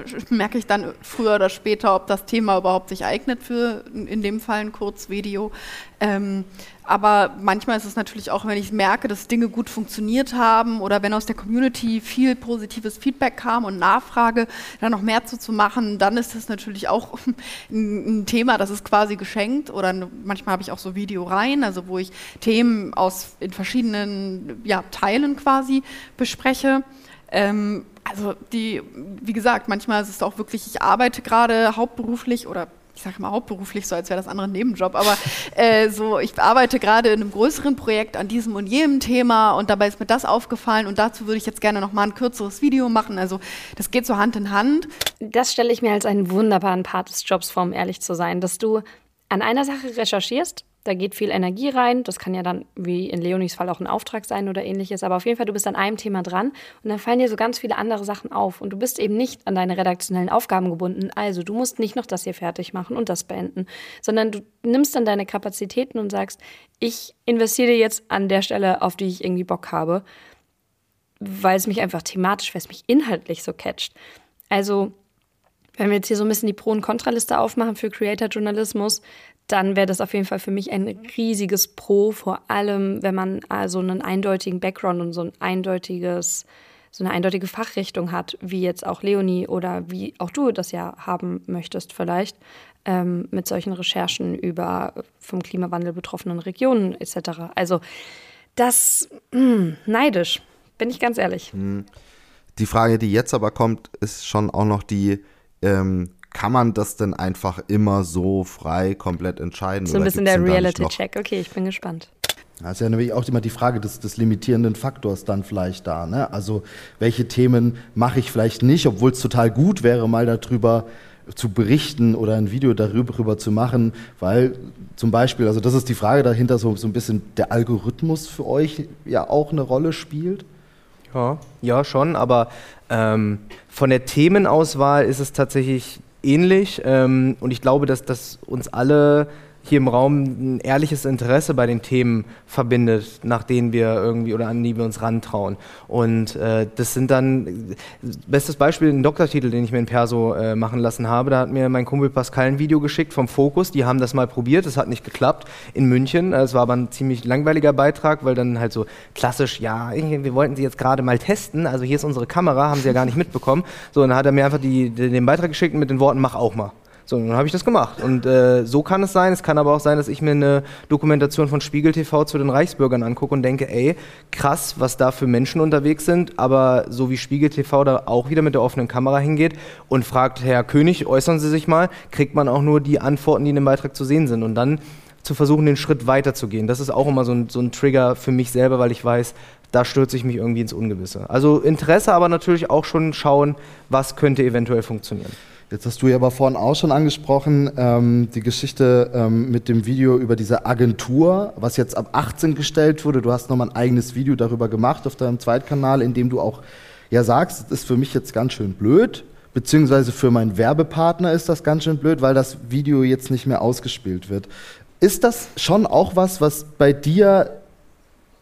äh, [LAUGHS] merke ich dann früher oder später, ob das Thema überhaupt sich eignet für in dem Fall ein Kurzvideo. Ähm, aber manchmal ist es natürlich auch, wenn ich merke, dass Dinge gut funktioniert haben oder wenn aus der Community viel positives Feedback kam und Nachfrage, da noch mehr zu, zu machen, dann ist das natürlich auch [LAUGHS] ein, Thema, das ist quasi geschenkt. Oder manchmal habe ich auch so Videoreihen, also wo ich Themen aus in verschiedenen ja, Teilen quasi bespreche. Ähm, also die, wie gesagt, manchmal ist es auch wirklich, ich arbeite gerade hauptberuflich oder ich sage mal hauptberuflich, so als wäre das andere ein Nebenjob, aber äh, so, ich arbeite gerade in einem größeren Projekt an diesem und jenem Thema und dabei ist mir das aufgefallen und dazu würde ich jetzt gerne noch mal ein kürzeres Video machen. Also das geht so Hand in Hand. Das stelle ich mir als einen wunderbaren Part des Jobs vor, um ehrlich zu sein, dass du an einer Sache recherchierst da geht viel Energie rein. Das kann ja dann, wie in Leonis Fall, auch ein Auftrag sein oder ähnliches. Aber auf jeden Fall, du bist an einem Thema dran und dann fallen dir so ganz viele andere Sachen auf. Und du bist eben nicht an deine redaktionellen Aufgaben gebunden. Also, du musst nicht noch das hier fertig machen und das beenden, sondern du nimmst dann deine Kapazitäten und sagst, ich investiere jetzt an der Stelle, auf die ich irgendwie Bock habe, weil es mich einfach thematisch, weil es mich inhaltlich so catcht. Also, wenn wir jetzt hier so ein bisschen die Pro- und Kontraliste aufmachen für Creator-Journalismus, dann wäre das auf jeden Fall für mich ein riesiges Pro, vor allem wenn man also einen eindeutigen Background und so ein eindeutiges, so eine eindeutige Fachrichtung hat, wie jetzt auch Leonie oder wie auch du das ja haben möchtest vielleicht, ähm, mit solchen Recherchen über vom Klimawandel betroffenen Regionen etc. Also das mh, hm, neidisch, bin ich ganz ehrlich. Hm. Die Frage, die jetzt aber kommt, ist schon auch noch die, ähm, kann man das denn einfach immer so frei komplett entscheiden? So ein bisschen der Reality-Check. Okay, ich bin gespannt. Das ist ja nämlich auch immer die Frage des, des limitierenden Faktors dann vielleicht da. Ne? Also welche Themen mache ich vielleicht nicht, obwohl es total gut wäre, mal darüber zu berichten oder ein Video darüber zu machen, weil zum Beispiel, also das ist die Frage dahinter, so, so ein bisschen der Algorithmus für euch ja auch eine Rolle spielt. Ja, ja schon, aber ähm, von der Themenauswahl ist es tatsächlich ähnlich. Ähm, und ich glaube, dass, dass uns alle hier im Raum ein ehrliches Interesse bei den Themen verbindet, nach denen wir irgendwie oder an die wir uns rantrauen. Und äh, das sind dann, bestes Beispiel, ein Doktortitel, den ich mir in Perso äh, machen lassen habe. Da hat mir mein Kumpel Pascal ein Video geschickt vom Fokus. Die haben das mal probiert, es hat nicht geklappt in München. Es war aber ein ziemlich langweiliger Beitrag, weil dann halt so klassisch, ja, wir wollten sie jetzt gerade mal testen. Also hier ist unsere Kamera, haben sie ja gar nicht mitbekommen. So, dann hat er mir einfach die, den Beitrag geschickt mit den Worten, mach auch mal. So, dann habe ich das gemacht. Und äh, so kann es sein. Es kann aber auch sein, dass ich mir eine Dokumentation von Spiegel TV zu den Reichsbürgern angucke und denke, ey, krass, was da für Menschen unterwegs sind. Aber so wie Spiegel TV da auch wieder mit der offenen Kamera hingeht und fragt, Herr König, äußern Sie sich mal, kriegt man auch nur die Antworten, die in dem Beitrag zu sehen sind. Und dann zu versuchen, den Schritt weiterzugehen. Das ist auch immer so ein, so ein Trigger für mich selber, weil ich weiß, da stürze ich mich irgendwie ins Ungewisse. Also Interesse, aber natürlich auch schon schauen, was könnte eventuell funktionieren. Jetzt hast du ja aber vorhin auch schon angesprochen, ähm, die Geschichte ähm, mit dem Video über diese Agentur, was jetzt ab 18 gestellt wurde. Du hast nochmal ein eigenes Video darüber gemacht auf deinem Zweitkanal, in dem du auch ja sagst, das ist für mich jetzt ganz schön blöd, beziehungsweise für meinen Werbepartner ist das ganz schön blöd, weil das Video jetzt nicht mehr ausgespielt wird. Ist das schon auch was, was bei dir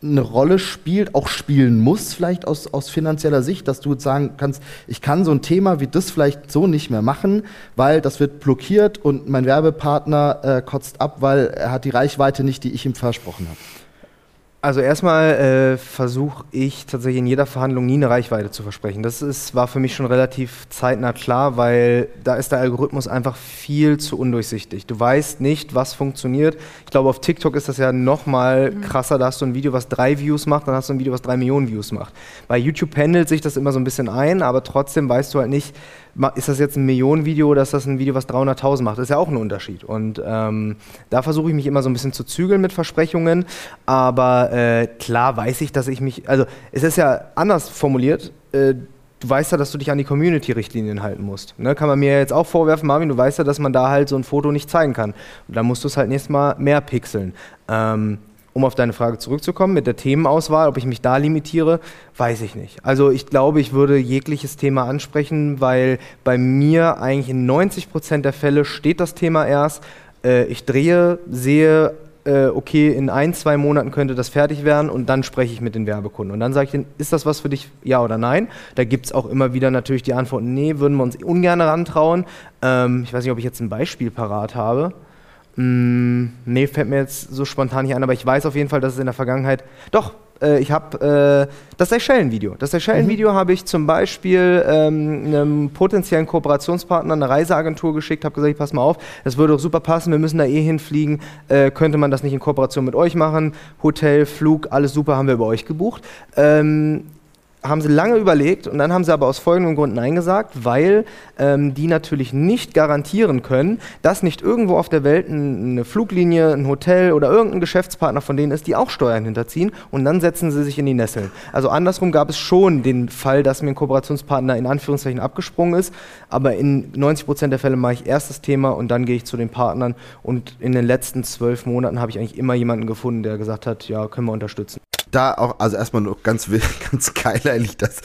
eine Rolle spielt, auch spielen muss, vielleicht aus, aus finanzieller Sicht, dass du sagen kannst, ich kann so ein Thema wie das vielleicht so nicht mehr machen, weil das wird blockiert und mein Werbepartner äh, kotzt ab, weil er hat die Reichweite nicht, die ich ihm versprochen habe. Also erstmal äh, versuche ich tatsächlich in jeder Verhandlung nie eine Reichweite zu versprechen. Das ist, war für mich schon relativ zeitnah klar, weil da ist der Algorithmus einfach viel zu undurchsichtig. Du weißt nicht, was funktioniert. Ich glaube, auf TikTok ist das ja noch mal mhm. krasser. Da hast du ein Video, was drei Views macht, dann hast du ein Video, was drei Millionen Views macht. Bei YouTube pendelt sich das immer so ein bisschen ein, aber trotzdem weißt du halt nicht, ist das jetzt ein Millionenvideo oder ist das ein Video, was 300.000 macht? Das ist ja auch ein Unterschied. Und ähm, da versuche ich mich immer so ein bisschen zu zügeln mit Versprechungen. Aber äh, klar weiß ich, dass ich mich, also es ist ja anders formuliert. Äh, du weißt ja, dass du dich an die Community-Richtlinien halten musst. Ne? Kann man mir jetzt auch vorwerfen, Marvin, du weißt ja, dass man da halt so ein Foto nicht zeigen kann. Und dann musst du es halt nächstes Mal mehr pixeln. Ähm, um auf deine Frage zurückzukommen, mit der Themenauswahl, ob ich mich da limitiere, weiß ich nicht. Also ich glaube, ich würde jegliches Thema ansprechen, weil bei mir eigentlich in 90 Prozent der Fälle steht das Thema erst. Äh, ich drehe, sehe, äh, okay, in ein, zwei Monaten könnte das fertig werden und dann spreche ich mit den Werbekunden. Und dann sage ich denen, ist das was für dich, ja oder nein? Da gibt es auch immer wieder natürlich die Antwort, nee, würden wir uns ungern rantrauen. Ähm, ich weiß nicht, ob ich jetzt ein Beispiel parat habe. Mm, nee, fällt mir jetzt so spontan nicht ein, aber ich weiß auf jeden Fall, dass es in der Vergangenheit. Doch, äh, ich habe äh, das Seychellen-Video. Das Seychellen-Video mhm. habe ich zum Beispiel ähm, einem potenziellen Kooperationspartner, einer Reiseagentur geschickt, habe gesagt, pass mal auf, das würde doch super passen, wir müssen da eh hinfliegen, äh, könnte man das nicht in Kooperation mit euch machen? Hotel, Flug, alles super, haben wir bei euch gebucht. Ähm, haben sie lange überlegt und dann haben sie aber aus folgendem Grund Nein gesagt, weil ähm, die natürlich nicht garantieren können, dass nicht irgendwo auf der Welt eine Fluglinie, ein Hotel oder irgendein Geschäftspartner von denen ist, die auch Steuern hinterziehen und dann setzen sie sich in die Nesseln. Also andersrum gab es schon den Fall, dass mir ein Kooperationspartner in Anführungszeichen abgesprungen ist, aber in 90 Prozent der Fälle mache ich erst das Thema und dann gehe ich zu den Partnern und in den letzten zwölf Monaten habe ich eigentlich immer jemanden gefunden, der gesagt hat, ja, können wir unterstützen da auch, also erstmal noch ganz, [LAUGHS] ganz geil eigentlich, dass,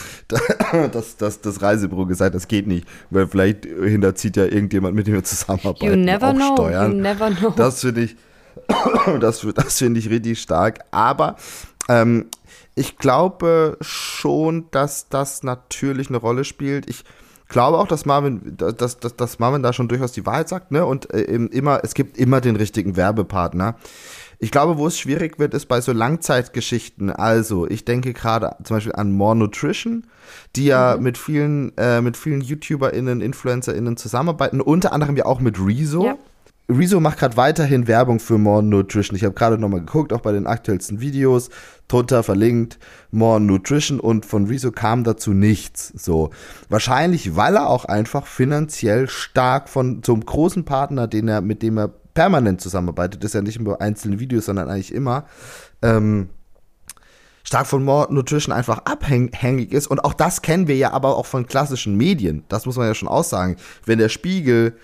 dass, dass das Reisebüro gesagt das geht nicht, weil vielleicht hinterzieht ja irgendjemand, mit dem wir zusammenarbeiten, you never auch know, Steuern. You never know. Das finde ich, [COUGHS] das, das finde ich richtig stark, aber ähm, ich glaube schon, dass das natürlich eine Rolle spielt. Ich glaube auch, dass Marvin, dass, dass, dass Marvin da schon durchaus die Wahrheit sagt, ne? Und äh, immer, es gibt immer den richtigen Werbepartner. Ich glaube, wo es schwierig wird, ist bei so Langzeitgeschichten. Also, ich denke gerade zum Beispiel an More Nutrition, die ja mhm. mit vielen, äh, mit vielen YouTuberInnen, InfluencerInnen zusammenarbeiten, unter anderem ja auch mit Rezo. Ja. Rezo macht gerade weiterhin Werbung für More Nutrition. Ich habe gerade nochmal geguckt, auch bei den aktuellsten Videos, drunter verlinkt More Nutrition und von Rezo kam dazu nichts. So. Wahrscheinlich, weil er auch einfach finanziell stark von zum großen Partner, den er, mit dem er permanent zusammenarbeitet, ist ja nicht nur einzelne Videos, sondern eigentlich immer, ähm, stark von More Nutrition einfach abhängig ist. Und auch das kennen wir ja aber auch von klassischen Medien. Das muss man ja schon aussagen. Wenn der Spiegel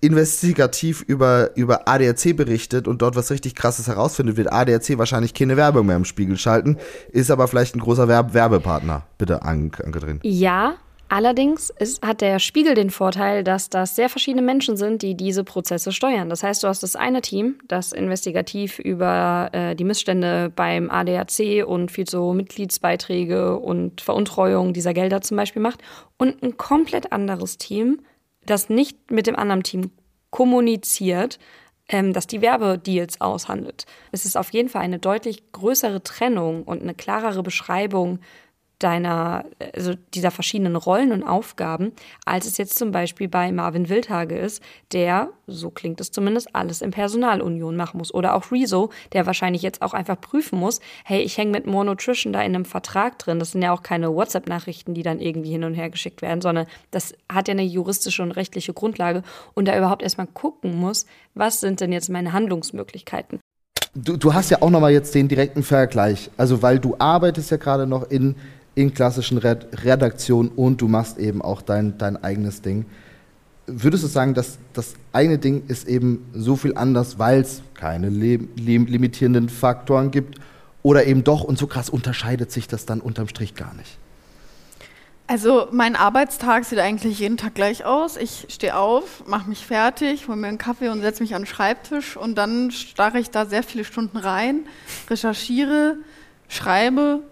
investigativ über, über ADAC berichtet und dort was richtig krasses herausfindet, wird ADAC wahrscheinlich keine Werbung mehr im Spiegel schalten, ist aber vielleicht ein großer Werb Werbepartner. Bitte, Anke, Anke drin. Ja, Allerdings ist, hat der Spiegel den Vorteil, dass das sehr verschiedene Menschen sind, die diese Prozesse steuern. Das heißt, du hast das eine Team, das investigativ über äh, die Missstände beim ADAC und viel so Mitgliedsbeiträge und Veruntreuung dieser Gelder zum Beispiel macht, und ein komplett anderes Team, das nicht mit dem anderen Team kommuniziert, ähm, das die Werbedeals aushandelt. Es ist auf jeden Fall eine deutlich größere Trennung und eine klarere Beschreibung deiner, also dieser verschiedenen Rollen und Aufgaben, als es jetzt zum Beispiel bei Marvin Wildhage ist, der, so klingt es zumindest, alles in Personalunion machen muss. Oder auch Rezo, der wahrscheinlich jetzt auch einfach prüfen muss, hey, ich hänge mit More Nutrition da in einem Vertrag drin. Das sind ja auch keine WhatsApp-Nachrichten, die dann irgendwie hin und her geschickt werden, sondern das hat ja eine juristische und rechtliche Grundlage und da überhaupt erstmal gucken muss, was sind denn jetzt meine Handlungsmöglichkeiten. Du, du hast ja auch nochmal jetzt den direkten Vergleich. Also, weil du arbeitest ja gerade noch in in klassischen Red Redaktionen und du machst eben auch dein, dein eigenes Ding. Würdest du sagen, dass das eine Ding ist eben so viel anders, weil es keine lim limitierenden Faktoren gibt oder eben doch und so krass unterscheidet sich das dann unterm Strich gar nicht? Also mein Arbeitstag sieht eigentlich jeden Tag gleich aus. Ich stehe auf, mache mich fertig, hole mir einen Kaffee und setze mich an den Schreibtisch und dann starre ich da sehr viele Stunden rein, recherchiere, schreibe,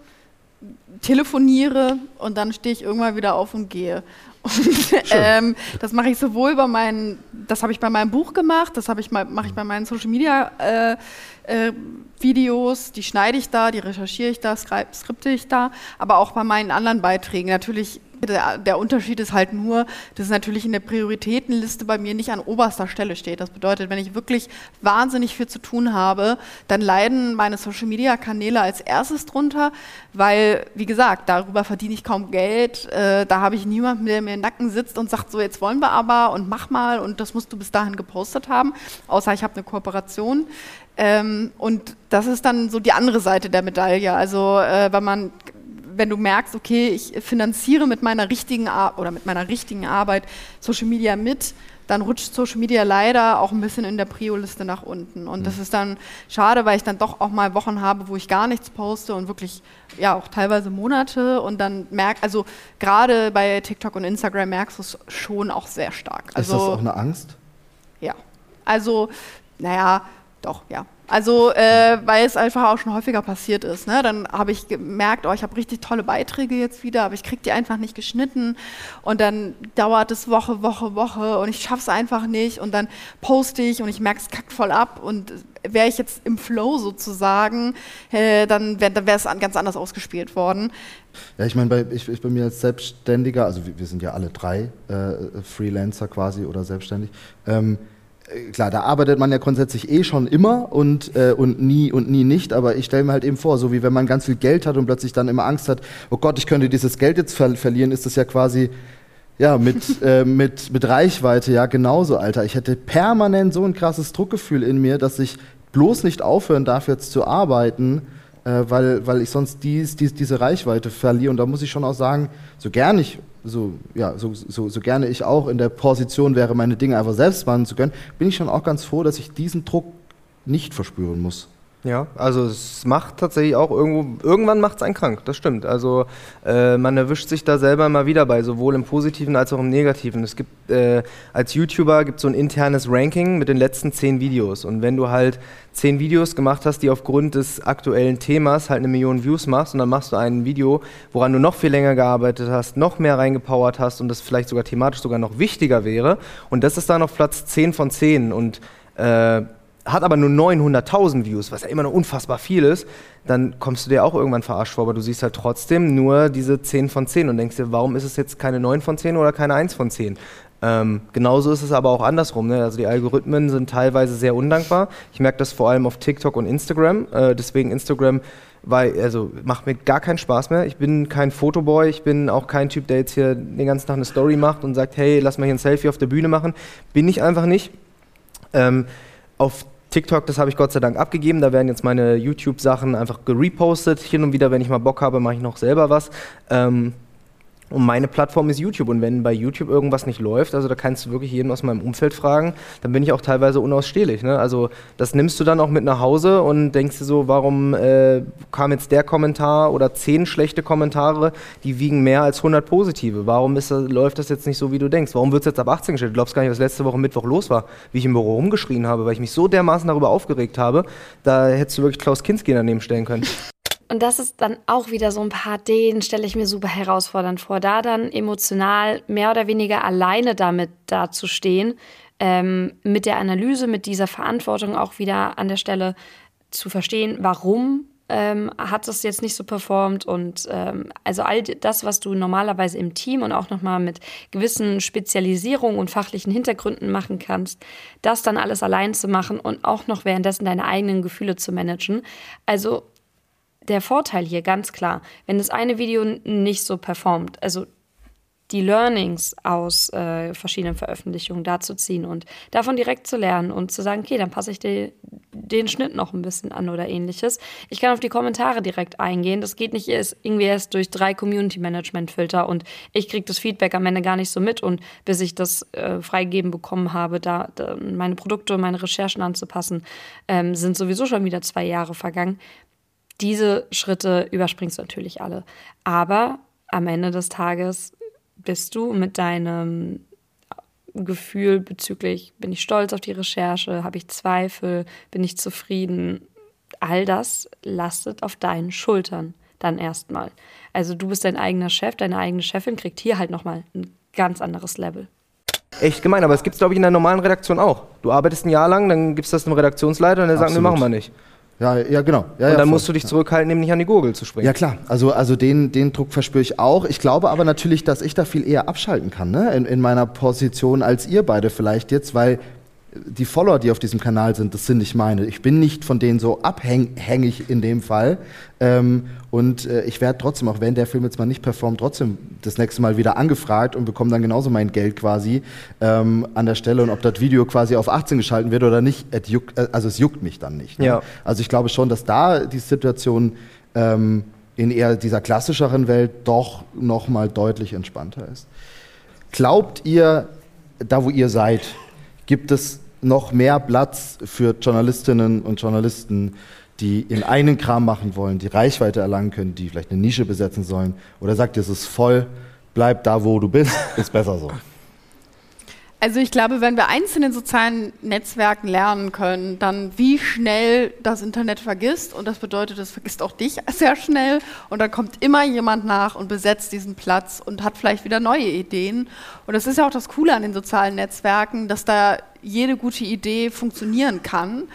telefoniere und dann stehe ich irgendwann wieder auf und gehe. [LAUGHS] Und, ähm, das mache ich sowohl bei meinen, das habe ich bei meinem Buch gemacht, das ich mache ich bei meinen Social Media äh, äh, Videos, die schneide ich da, die recherchiere ich da, skripte ich da, aber auch bei meinen anderen Beiträgen. Natürlich der, der, Unterschied ist halt nur, dass es natürlich in der Prioritätenliste bei mir nicht an oberster Stelle steht. Das bedeutet, wenn ich wirklich wahnsinnig viel zu tun habe, dann leiden meine Social-Media-Kanäle als erstes drunter, weil, wie gesagt, darüber verdiene ich kaum Geld. Äh, da habe ich niemanden, der mir im Nacken sitzt und sagt, so jetzt wollen wir aber und mach mal und das musst du bis dahin gepostet haben, außer ich habe eine Kooperation. Ähm, und das ist dann so die andere Seite der Medaille. Also, äh, wenn man wenn du merkst, okay, ich finanziere mit meiner richtigen Ar oder mit meiner richtigen Arbeit Social Media mit, dann rutscht Social Media leider auch ein bisschen in der Prio-Liste nach unten. Und mhm. das ist dann schade, weil ich dann doch auch mal Wochen habe, wo ich gar nichts poste und wirklich, ja, auch teilweise Monate und dann merke, also gerade bei TikTok und Instagram merkst du es schon auch sehr stark. Also, ist das auch eine Angst? Ja. Also, naja, doch, ja. Also, äh, weil es einfach auch schon häufiger passiert ist. Ne? Dann habe ich gemerkt, oh, ich habe richtig tolle Beiträge jetzt wieder, aber ich kriege die einfach nicht geschnitten. Und dann dauert es Woche, Woche, Woche und ich schaffe es einfach nicht. Und dann poste ich und ich merke, es kackt voll ab. Und wäre ich jetzt im Flow sozusagen, äh, dann wäre es ganz anders ausgespielt worden. Ja, ich meine, ich, ich, bei mir als Selbstständiger, also wir, wir sind ja alle drei äh, Freelancer quasi oder selbstständig. Ähm, äh, klar, da arbeitet man ja grundsätzlich eh schon immer und, äh, und nie und nie nicht, aber ich stelle mir halt eben vor, so wie wenn man ganz viel Geld hat und plötzlich dann immer Angst hat, oh Gott, ich könnte dieses Geld jetzt ver verlieren, ist das ja quasi ja, mit, [LAUGHS] äh, mit, mit Reichweite ja genauso, Alter. Ich hätte permanent so ein krasses Druckgefühl in mir, dass ich bloß nicht aufhören darf, jetzt zu arbeiten, äh, weil, weil ich sonst dies, dies, diese Reichweite verliere. Und da muss ich schon auch sagen, so gern ich so, ja, so, so, so gerne ich auch in der Position wäre, meine Dinge einfach selbst machen zu können, bin ich schon auch ganz froh, dass ich diesen Druck nicht verspüren muss. Ja, also es macht tatsächlich auch irgendwo, irgendwann macht es einen krank, das stimmt. Also äh, man erwischt sich da selber mal wieder bei, sowohl im Positiven als auch im Negativen. Es gibt äh, als YouTuber gibt so ein internes Ranking mit den letzten zehn Videos. Und wenn du halt zehn Videos gemacht hast, die aufgrund des aktuellen Themas halt eine Million Views machst und dann machst du ein Video, woran du noch viel länger gearbeitet hast, noch mehr reingepowert hast und das vielleicht sogar thematisch sogar noch wichtiger wäre. Und das ist dann auf Platz 10 von 10 und äh, hat aber nur 900.000 Views, was ja immer noch unfassbar viel ist, dann kommst du dir auch irgendwann verarscht vor, aber du siehst halt trotzdem nur diese 10 von 10 und denkst dir, warum ist es jetzt keine 9 von 10 oder keine 1 von 10? Ähm, genauso ist es aber auch andersrum. Ne? Also die Algorithmen sind teilweise sehr undankbar. Ich merke das vor allem auf TikTok und Instagram. Äh, deswegen Instagram weil, also macht mir gar keinen Spaß mehr. Ich bin kein Fotoboy, ich bin auch kein Typ, der jetzt hier den ganzen Tag eine Story macht und sagt, hey, lass mal hier ein Selfie auf der Bühne machen. Bin ich einfach nicht. Ähm, auf TikTok, das habe ich Gott sei Dank abgegeben. Da werden jetzt meine YouTube-Sachen einfach gerepostet. Hin und wieder, wenn ich mal Bock habe, mache ich noch selber was. Ähm, Und meine Plattform ist YouTube. Und wenn bei YouTube irgendwas nicht läuft, also da kannst du wirklich jeden aus meinem Umfeld fragen, dann bin ich auch teilweise unausstehlich. Ne? Also das nimmst du dann auch mit nach Hause und denkst dir so, warum äh, kam jetzt der Kommentar oder zehn schlechte Kommentare, die wiegen mehr als 100 positive. Warum ist läuft das jetzt nicht so, wie du denkst? Warum wird es jetzt ab 18 gestellt? Du glaubst gar nicht, was letzte Woche Mittwoch los war, wie ich im Büro rumgeschrien habe, weil ich mich so dermaßen darüber aufgeregt habe. Da hättest du wirklich Klaus Kinski daneben stellen können. Und das ist dann auch wieder so ein paar, den stelle ich mir super herausfordernd vor, da dann emotional mehr oder weniger alleine damit dazustehen, ähm, mit der Analyse, mit dieser Verantwortung auch wieder an der Stelle zu verstehen, warum ähm, hat es jetzt nicht so performt und ähm, also all das, was du normalerweise im Team und auch nochmal mit gewissen Spezialisierungen und fachlichen Hintergründen machen kannst, das dann alles allein zu machen und auch noch währenddessen deine eigenen Gefühle zu managen. Also der Vorteil hier ganz klar, wenn das eine Video nicht so performt, also die Learnings aus äh, verschiedenen Veröffentlichungen dazu ziehen und davon direkt zu lernen und zu sagen, okay, dann passe ich die, den Schnitt noch ein bisschen an oder ähnliches. Ich kann auf die Kommentare direkt eingehen. Das geht nicht erst, irgendwie erst durch drei Community-Management-Filter und ich kriege das Feedback am Ende gar nicht so mit und bis ich das äh, freigegeben bekommen habe, da, da, meine Produkte und meine Recherchen anzupassen, ähm, sind sowieso schon wieder zwei Jahre vergangen. Diese Schritte überspringst du natürlich alle. Aber am Ende des Tages bist du mit deinem Gefühl bezüglich, bin ich stolz auf die Recherche, habe ich Zweifel, bin ich zufrieden, all das lastet auf deinen Schultern dann erstmal. Also du bist dein eigener Chef, deine eigene Chefin kriegt hier halt nochmal ein ganz anderes Level. Echt gemein, aber es gibt es, glaube ich, in der normalen Redaktion auch. Du arbeitest ein Jahr lang, dann gibst du das einem Redaktionsleiter und der sagt, nee, machen wir nicht. Ja, ja, genau. Ja, und ja, dann voll. musst du dich zurückhalten, eben nicht an die Gurgel zu springen. Ja klar, also, also den, den Druck verspüre ich auch. Ich glaube aber natürlich, dass ich da viel eher abschalten kann, ne? in, in meiner Position als ihr beide vielleicht jetzt, weil die Follower, die auf diesem Kanal sind, das sind nicht meine. Ich bin nicht von denen so abhängig in dem Fall. Ähm, und äh, ich werde trotzdem, auch wenn der Film jetzt mal nicht performt, trotzdem das nächste Mal wieder angefragt und bekomme dann genauso mein Geld quasi ähm, an der Stelle. Und ob das Video quasi auf 18 geschalten wird oder nicht, juckt, äh, also es juckt mich dann nicht. Ne? Ja. Also ich glaube schon, dass da die Situation ähm, in eher dieser klassischeren Welt doch noch mal deutlich entspannter ist. Glaubt ihr, da wo ihr seid, gibt es noch mehr Platz für Journalistinnen und Journalisten, die in einen Kram machen wollen, die Reichweite erlangen können, die vielleicht eine Nische besetzen sollen? Oder sagt ihr, es ist voll, bleib da, wo du bist, [LAUGHS] ist besser so? Also ich glaube, wenn wir eins in den sozialen Netzwerken lernen können, dann wie schnell das Internet vergisst. Und das bedeutet, es vergisst auch dich [LAUGHS] sehr schnell. Und dann kommt immer jemand nach und besetzt diesen Platz und hat vielleicht wieder neue Ideen. Und das ist ja auch das Coole an den sozialen Netzwerken, dass da jede gute Idee funktionieren kann.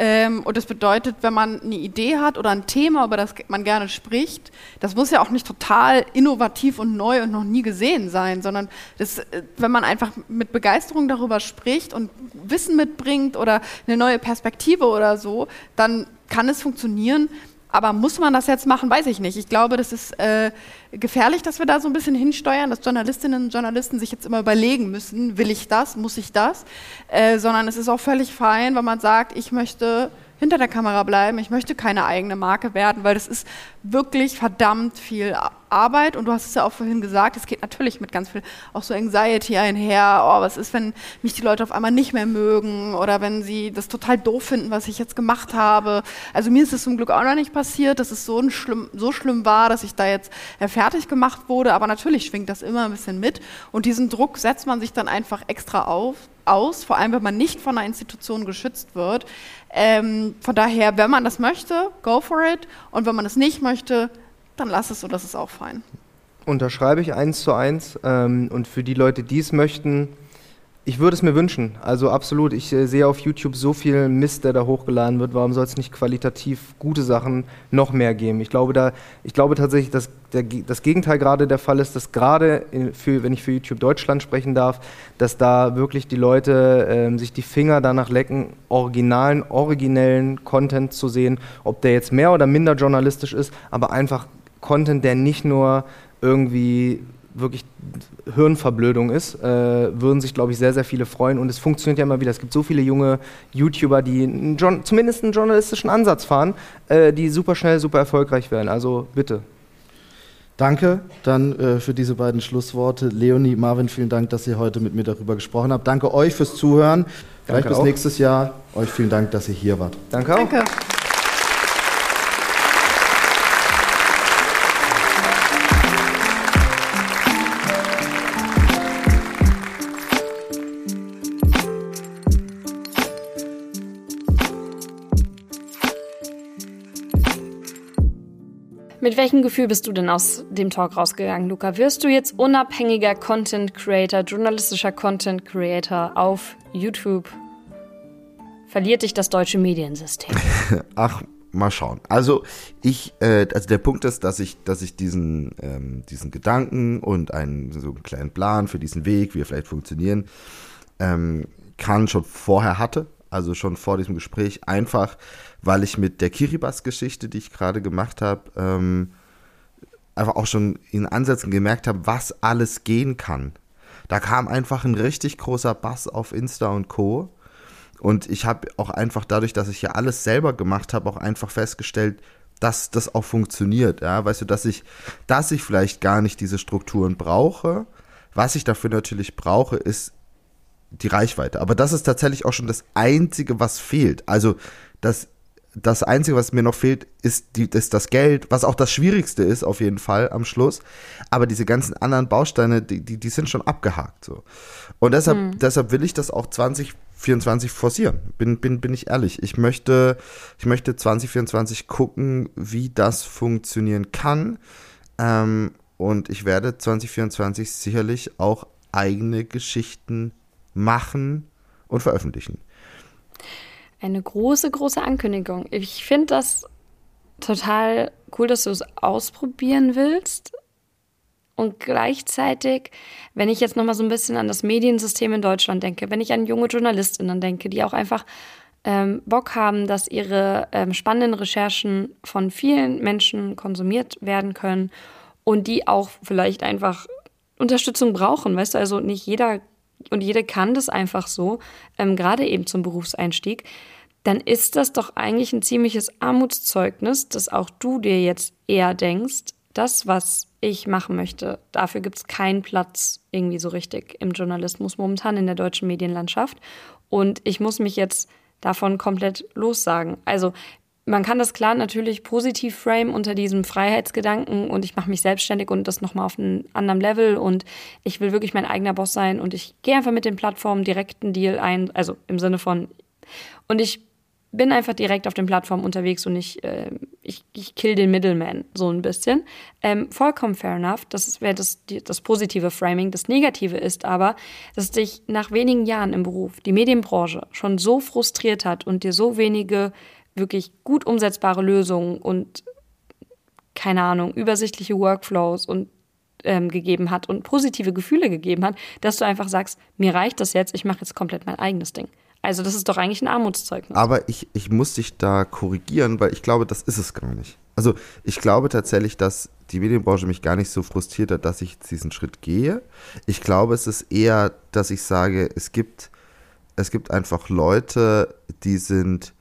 Ähm, und das bedeutet, wenn man eine Idee hat oder ein Thema, über das man gerne spricht, das muss ja auch nicht total innovativ und neu und noch nie gesehen sein, sondern das, äh, wenn man einfach mit Begeisterung darüber spricht und Wissen mitbringt oder eine neue Perspektive oder so, dann kann es funktionieren. Aber muss man das jetzt machen, weiß ich nicht. Ich glaube, das ist äh, gefährlich, dass wir da so ein bisschen hinsteuern, dass Journalistinnen und Journalisten sich jetzt immer überlegen müssen, will ich das, muss ich das, äh, sondern es ist auch völlig fein, wenn man sagt, ich möchte hinter der Kamera bleiben, ich möchte keine eigene Marke werden, weil das ist wirklich verdammt viel Arbeit. Und du hast es ja auch vorhin gesagt, es geht natürlich mit ganz viel auch so Anxiety einher, oh, was ist, wenn mich die Leute auf einmal nicht mehr mögen? Oder wenn sie das total doof finden, was ich jetzt gemacht habe. Also mir ist es zum Glück auch noch nicht passiert, dass es so, ein schlimm, so schlimm war, dass ich da jetzt äh, fertig gemacht wurde, aber natürlich schwingt das immer ein bisschen mit. Und diesen Druck setzt man sich dann einfach extra auf, aus, vor allem wenn man nicht von einer Institution geschützt wird. Ähm, von daher, wenn man das möchte, go for it. Und wenn man es nicht möchte, dann lass es so, das ist auch fein. Unterschreibe ich eins zu eins. Ähm, und für die Leute, die es möchten, ich würde es mir wünschen. Also absolut. Ich äh, sehe auf YouTube so viel Mist, der da hochgeladen wird. Warum soll es nicht qualitativ gute Sachen noch mehr geben? Ich glaube, da, ich glaube tatsächlich, dass der, das Gegenteil gerade der Fall ist, dass gerade, für, wenn ich für YouTube Deutschland sprechen darf, dass da wirklich die Leute ähm, sich die Finger danach lecken, originalen, originellen Content zu sehen, ob der jetzt mehr oder minder journalistisch ist, aber einfach Content, der nicht nur irgendwie wirklich Hirnverblödung ist, äh, würden sich, glaube ich, sehr, sehr viele freuen. Und es funktioniert ja immer wieder. Es gibt so viele junge YouTuber, die einen zumindest einen journalistischen Ansatz fahren, äh, die super schnell, super erfolgreich werden. Also bitte. Danke dann äh, für diese beiden Schlussworte. Leonie, Marvin, vielen Dank, dass ihr heute mit mir darüber gesprochen habt. Danke euch fürs Zuhören. Vielleicht Danke bis auch. nächstes Jahr. Euch vielen Dank, dass ihr hier wart. Danke auch. Danke. Mit welchem Gefühl bist du denn aus dem Talk rausgegangen, Luca? Wirst du jetzt unabhängiger Content Creator, journalistischer Content Creator auf YouTube? Verliert dich das deutsche Mediensystem? [LAUGHS] Ach, mal schauen. Also ich, äh, also der Punkt ist, dass ich, dass ich diesen, ähm, diesen Gedanken und einen so einen kleinen Plan für diesen Weg, wie er vielleicht funktionieren ähm, kann, schon vorher hatte. Also schon vor diesem Gespräch, einfach weil ich mit der Kiribati-Geschichte, die ich gerade gemacht habe, ähm, einfach auch schon in Ansätzen gemerkt habe, was alles gehen kann. Da kam einfach ein richtig großer Bass auf Insta und Co. Und ich habe auch einfach dadurch, dass ich ja alles selber gemacht habe, auch einfach festgestellt, dass das auch funktioniert. Ja, weißt du, dass ich, dass ich vielleicht gar nicht diese Strukturen brauche. Was ich dafür natürlich brauche, ist die Reichweite. Aber das ist tatsächlich auch schon das Einzige, was fehlt. Also das, das Einzige, was mir noch fehlt, ist, die, ist das Geld, was auch das Schwierigste ist, auf jeden Fall am Schluss. Aber diese ganzen anderen Bausteine, die, die, die sind schon abgehakt. So. Und deshalb, deshalb will ich das auch 2024 forcieren. Bin, bin, bin ich ehrlich. Ich möchte, ich möchte 2024 gucken, wie das funktionieren kann. Ähm, und ich werde 2024 sicherlich auch eigene Geschichten machen und veröffentlichen. Eine große, große Ankündigung. Ich finde das total cool, dass du es ausprobieren willst. Und gleichzeitig, wenn ich jetzt nochmal so ein bisschen an das Mediensystem in Deutschland denke, wenn ich an junge JournalistInnen denke, die auch einfach ähm, Bock haben, dass ihre ähm, spannenden Recherchen von vielen Menschen konsumiert werden können und die auch vielleicht einfach Unterstützung brauchen, weißt du, also nicht jeder und jede kann das einfach so, ähm, gerade eben zum Berufseinstieg, dann ist das doch eigentlich ein ziemliches Armutszeugnis, dass auch du dir jetzt eher denkst, das, was ich machen möchte, dafür gibt es keinen Platz irgendwie so richtig im Journalismus momentan in der deutschen Medienlandschaft. Und ich muss mich jetzt davon komplett lossagen. Also man kann das klar natürlich positiv frame unter diesem Freiheitsgedanken und ich mache mich selbstständig und das nochmal auf einem anderen Level und ich will wirklich mein eigener Boss sein und ich gehe einfach mit den Plattformen direkt einen Deal ein, also im Sinne von und ich bin einfach direkt auf den Plattformen unterwegs und ich, äh, ich, ich kill den Middleman so ein bisschen. Ähm, vollkommen fair enough, das wäre das, das positive Framing. Das Negative ist aber, dass dich nach wenigen Jahren im Beruf die Medienbranche schon so frustriert hat und dir so wenige wirklich gut umsetzbare Lösungen und keine Ahnung, übersichtliche Workflows und ähm, gegeben hat und positive Gefühle gegeben hat, dass du einfach sagst, mir reicht das jetzt, ich mache jetzt komplett mein eigenes Ding. Also das ist doch eigentlich ein Armutszeugnis. Aber ich, ich muss dich da korrigieren, weil ich glaube, das ist es gar nicht. Also ich glaube tatsächlich, dass die Medienbranche mich gar nicht so frustriert hat, dass ich diesen Schritt gehe. Ich glaube, es ist eher, dass ich sage, es gibt, es gibt einfach Leute, die sind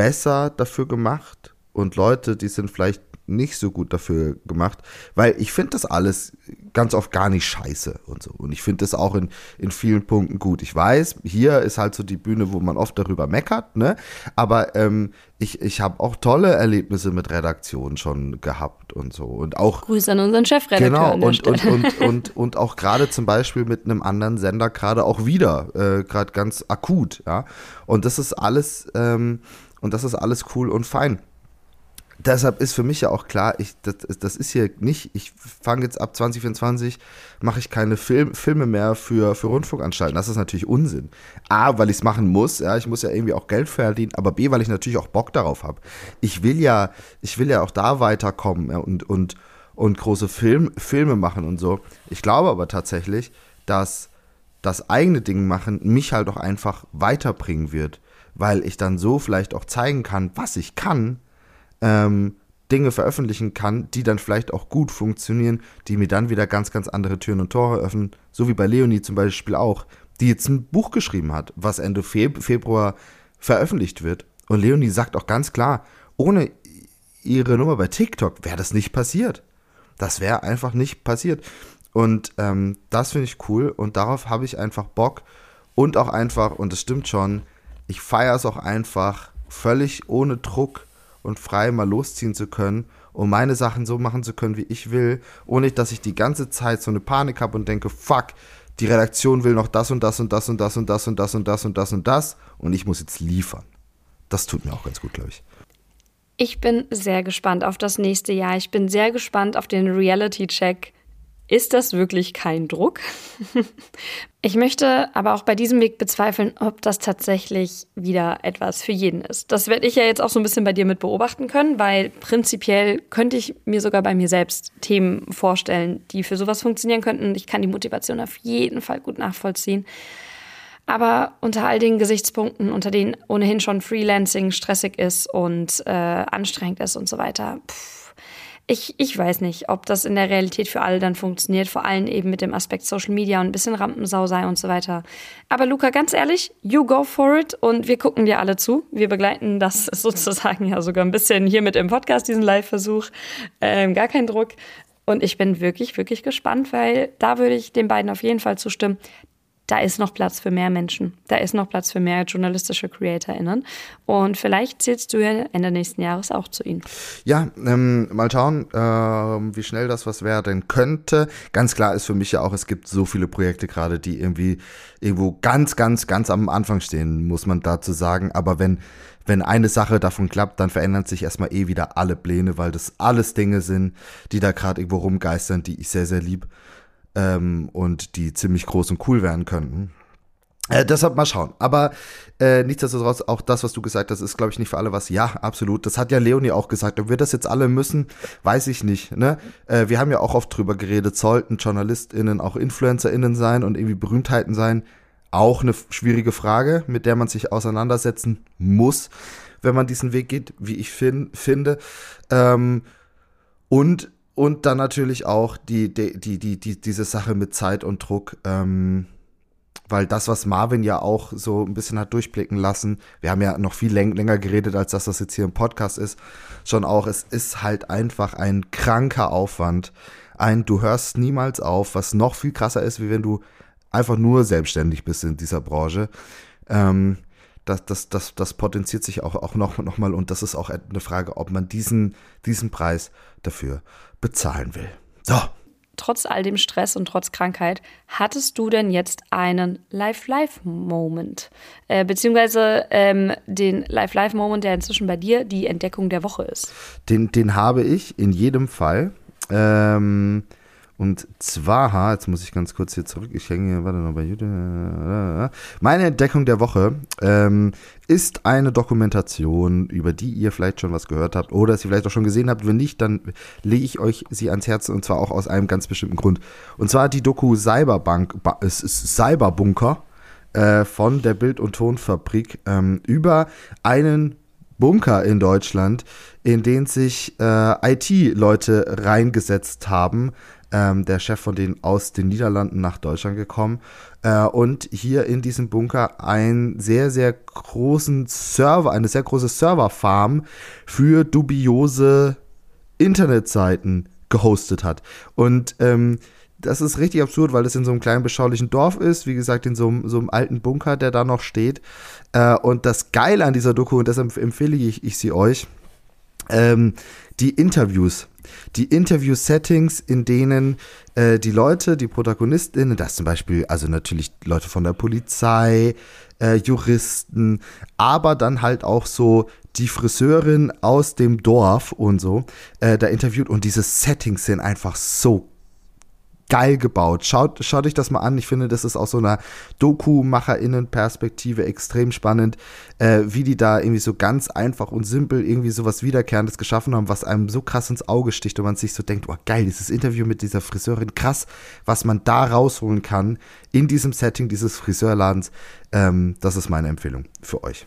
besser dafür gemacht und Leute, die sind vielleicht nicht so gut dafür gemacht, weil ich finde das alles ganz oft gar nicht scheiße und so. Und ich finde das auch in, in vielen Punkten gut. Ich weiß, hier ist halt so die Bühne, wo man oft darüber meckert, ne? Aber ähm, ich, ich habe auch tolle Erlebnisse mit Redaktion schon gehabt und so. Und auch Grüße an unseren Chefredakteur Genau, und, und, und, und, und auch gerade zum Beispiel mit einem anderen Sender gerade auch wieder, äh, gerade ganz akut, ja. Und das ist alles, ähm, und das ist alles cool und fein. Deshalb ist für mich ja auch klar, ich, das, das ist hier nicht, ich fange jetzt ab 2024, mache ich keine Film, Filme mehr für, für Rundfunkanstalten. Das ist natürlich Unsinn. A, weil ich es machen muss, ja, ich muss ja irgendwie auch Geld verdienen, aber B, weil ich natürlich auch Bock darauf habe. Ich will ja, ich will ja auch da weiterkommen und, und, und große Film, Filme machen und so. Ich glaube aber tatsächlich, dass das eigene Ding machen mich halt auch einfach weiterbringen wird, weil ich dann so vielleicht auch zeigen kann, was ich kann, ähm, Dinge veröffentlichen kann, die dann vielleicht auch gut funktionieren, die mir dann wieder ganz, ganz andere Türen und Tore öffnen, so wie bei Leonie zum Beispiel auch, die jetzt ein Buch geschrieben hat, was Ende Feb Februar veröffentlicht wird. Und Leonie sagt auch ganz klar, ohne ihre Nummer bei TikTok wäre das nicht passiert. Das wäre einfach nicht passiert. Und ähm, das finde ich cool und darauf habe ich einfach Bock und auch einfach, und es stimmt schon, ich feiere es auch einfach, völlig ohne Druck und frei mal losziehen zu können und meine Sachen so machen zu können, wie ich will, ohne dass ich die ganze Zeit so eine Panik habe und denke, fuck, die Redaktion will noch das und das und das und das und das und das und das und das und das und ich muss jetzt liefern. Das tut mir auch ganz gut, glaube ich. Ich bin sehr gespannt auf das nächste Jahr. Ich bin sehr gespannt auf den Reality-Check ist das wirklich kein Druck? [LAUGHS] ich möchte aber auch bei diesem Weg bezweifeln, ob das tatsächlich wieder etwas für jeden ist. Das werde ich ja jetzt auch so ein bisschen bei dir mit beobachten können, weil prinzipiell könnte ich mir sogar bei mir selbst Themen vorstellen, die für sowas funktionieren könnten. Ich kann die Motivation auf jeden Fall gut nachvollziehen. Aber unter all den Gesichtspunkten, unter denen ohnehin schon Freelancing stressig ist und äh, anstrengend ist und so weiter, pff, ich, ich weiß nicht, ob das in der Realität für alle dann funktioniert, vor allem eben mit dem Aspekt Social Media und ein bisschen Rampensau sei und so weiter. Aber Luca, ganz ehrlich, you go for it und wir gucken dir alle zu. Wir begleiten das [LAUGHS] sozusagen ja sogar ein bisschen hier mit im Podcast, diesen Live-Versuch. Ähm, gar kein Druck. Und ich bin wirklich, wirklich gespannt, weil da würde ich den beiden auf jeden Fall zustimmen da ist noch Platz für mehr Menschen. Da ist noch Platz für mehr journalistische CreatorInnen. Und vielleicht zählst du ja Ende nächsten Jahres auch zu ihnen. Ja, ähm, mal schauen, äh, wie schnell das was werden könnte. Ganz klar ist für mich ja auch, es gibt so viele Projekte gerade, die irgendwie irgendwo ganz, ganz, ganz am Anfang stehen, muss man dazu sagen. Aber wenn wenn eine Sache davon klappt, dann verändern sich erstmal eh wieder alle Pläne, weil das alles Dinge sind, die da gerade irgendwo rumgeistern, die ich sehr, sehr lieb ähm, und die ziemlich groß und cool werden könnten. Äh, deshalb mal schauen. Aber äh, nichtsdestotrotz, auch das, was du gesagt hast, ist, glaube ich, nicht für alle was. Ja, absolut. Das hat ja Leonie auch gesagt. Ob wir das jetzt alle müssen, weiß ich nicht. Ne? Äh, wir haben ja auch oft drüber geredet, sollten JournalistInnen auch InfluencerInnen sein und irgendwie Berühmtheiten sein. Auch eine schwierige Frage, mit der man sich auseinandersetzen muss, wenn man diesen Weg geht, wie ich fin finde. Ähm, und und dann natürlich auch die, die, die, die, die, diese Sache mit Zeit und Druck. Ähm, weil das, was Marvin ja auch so ein bisschen hat durchblicken lassen, wir haben ja noch viel läng länger geredet, als dass das jetzt hier im Podcast ist, schon auch, es ist halt einfach ein kranker Aufwand. Ein, du hörst niemals auf, was noch viel krasser ist, wie wenn du einfach nur selbstständig bist in dieser Branche. Ähm, das, das, das, das potenziert sich auch, auch noch, noch mal und das ist auch eine Frage, ob man diesen, diesen Preis dafür bezahlen will. So. Trotz all dem Stress und trotz Krankheit, hattest du denn jetzt einen Live-Live-Moment? Äh, beziehungsweise ähm, den Live-Live-Moment, der inzwischen bei dir die Entdeckung der Woche ist? Den, den habe ich in jedem Fall. Ähm, und zwar, jetzt muss ich ganz kurz hier zurück, ich hänge warte noch bei YouTube. Meine Entdeckung der Woche ähm, ist eine Dokumentation, über die ihr vielleicht schon was gehört habt oder sie vielleicht auch schon gesehen habt. Wenn nicht, dann lege ich euch sie ans Herz und zwar auch aus einem ganz bestimmten Grund. Und zwar die Doku Cyberbank, Cyberbunker äh, von der Bild- und Tonfabrik ähm, über einen Bunker in Deutschland, in den sich äh, IT-Leute reingesetzt haben, ähm, der Chef von denen aus den Niederlanden nach Deutschland gekommen äh, und hier in diesem Bunker einen sehr, sehr großen Server, eine sehr große Serverfarm für dubiose Internetseiten gehostet hat. Und ähm, das ist richtig absurd, weil es in so einem kleinen beschaulichen Dorf ist, wie gesagt, in so einem, so einem alten Bunker, der da noch steht. Äh, und das Geile an dieser Doku, und deshalb empfehle ich, ich sie euch, ähm, die Interviews. Die Interview-Settings, in denen äh, die Leute, die Protagonistinnen, das zum Beispiel, also natürlich Leute von der Polizei, äh, Juristen, aber dann halt auch so die Friseurin aus dem Dorf und so, äh, da interviewt und diese Settings sind einfach so geil gebaut. Schaut, schaut euch das mal an. Ich finde, das ist aus so einer Doku-MacherInnen-Perspektive extrem spannend, äh, wie die da irgendwie so ganz einfach und simpel irgendwie sowas Wiederkehrendes geschaffen haben, was einem so krass ins Auge sticht und man sich so denkt, oh geil, dieses Interview mit dieser Friseurin, krass, was man da rausholen kann in diesem Setting dieses Friseurladens. Ähm, das ist meine Empfehlung für euch.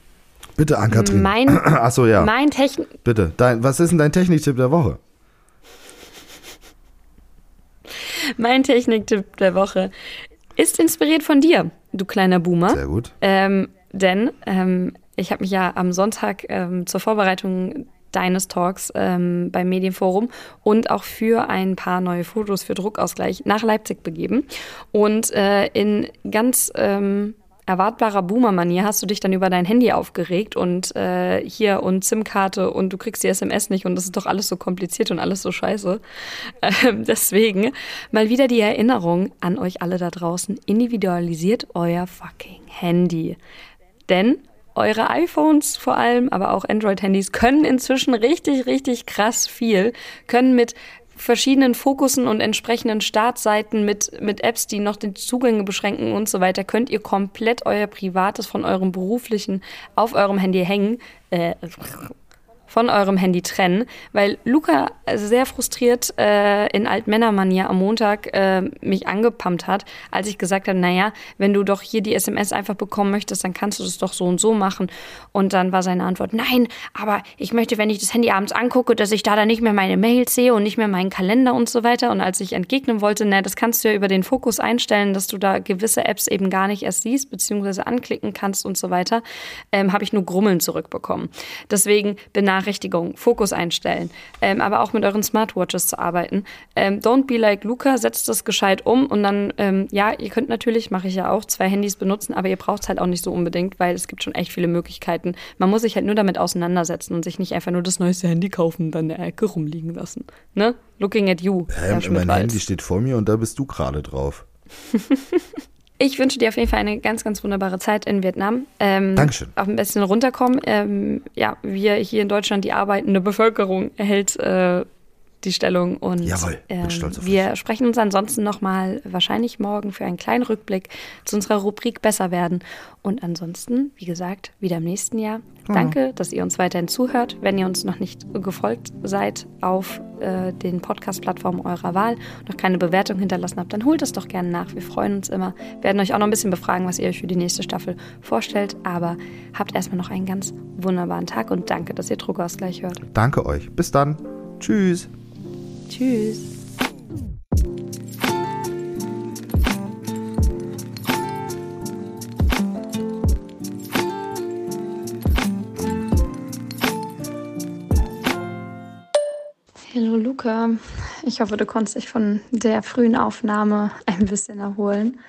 Bitte, Ann-Kathrin. Mein, [CLEARS THROAT] Achso, ja. Mein Technik. Bitte. Dein, was ist denn dein Techniktipp der Woche? Mein Techniktipp der Woche ist inspiriert von dir, du kleiner Boomer. Sehr gut. Ähm, denn ähm, ich habe mich ja am Sonntag ähm, zur Vorbereitung deines Talks ähm, beim Medienforum und auch für ein paar neue Fotos für Druckausgleich nach Leipzig begeben. Und äh, in ganz ähm, erwartbarer Boomer-Manier hast du dich dann über dein Handy aufgeregt und äh, hier und SIM-Karte und du kriegst die SMS nicht und das ist doch alles so kompliziert und alles so scheiße. [LAUGHS] Ähm, deswegen mal wieder die Erinnerung an euch alle da draußen, individualisiert euer fucking Handy. Denn eure iPhones vor allem, aber auch Android-Handys können inzwischen richtig, richtig krass viel, können mit verschiedenen Fokussen und entsprechenden Startseiten mit, mit Apps, die noch die Zugänge beschränken und so weiter, könnt ihr komplett euer Privates von eurem beruflichen auf eurem Handy hängen. Äh, von eurem Handy trennen, weil Luca sehr frustriert äh, in Altmännermanier am Montag äh, mich angepumpt hat, als ich gesagt habe, naja, wenn du doch hier die SMS einfach bekommen möchtest, dann kannst du das doch so und so machen. Und dann war seine Antwort, nein, aber ich möchte, wenn ich das Handy abends angucke, dass ich da dann nicht mehr meine Mails sehe und nicht mehr meinen Kalender und so weiter. Und als ich entgegnen wollte, na, das kannst du ja über den Fokus einstellen, dass du da gewisse Apps eben gar nicht erst siehst, beziehungsweise anklicken kannst und so weiter, ähm, habe ich nur Grummeln zurückbekommen. Deswegen benachrichtigt Benachrichtigung, Fokus einstellen, ähm, aber auch mit euren Smartwatches zu arbeiten. Ähm, don't be like Luca, setzt das gescheit um und dann, ähm, ja, ihr könnt natürlich, mache ich ja auch, zwei Handys benutzen, aber ihr braucht es halt auch nicht so unbedingt, weil es gibt schon echt viele Möglichkeiten. Man muss sich halt nur damit auseinandersetzen und sich nicht einfach nur das neueste Handy kaufen und dann in der Ecke rumliegen lassen. Ne? Looking at you. Ähm, mein Handy steht vor mir und da bist du gerade drauf. [LAUGHS] Ich wünsche dir auf jeden Fall eine ganz, ganz wunderbare Zeit in Vietnam. Ähm, Dankeschön. Auch ein bisschen runterkommen. Ähm, ja, wir hier in Deutschland, die arbeitende Bevölkerung erhält äh, die Stellung. Und Jawohl, ähm, wir dich. sprechen uns ansonsten nochmal wahrscheinlich morgen für einen kleinen Rückblick zu unserer Rubrik Besser werden. Und ansonsten, wie gesagt, wieder im nächsten Jahr. Mhm. Danke, dass ihr uns weiterhin zuhört. Wenn ihr uns noch nicht gefolgt seid auf äh, den Podcast-Plattformen eurer Wahl, noch keine Bewertung hinterlassen habt, dann holt es doch gerne nach. Wir freuen uns immer. Wir werden euch auch noch ein bisschen befragen, was ihr euch für die nächste Staffel vorstellt. Aber habt erstmal noch einen ganz wunderbaren Tag und danke, dass ihr Druckausgleich hört. Danke euch. Bis dann. Tschüss. Tschüss. Hallo Luca, ich hoffe, du konntest dich von der frühen Aufnahme ein bisschen erholen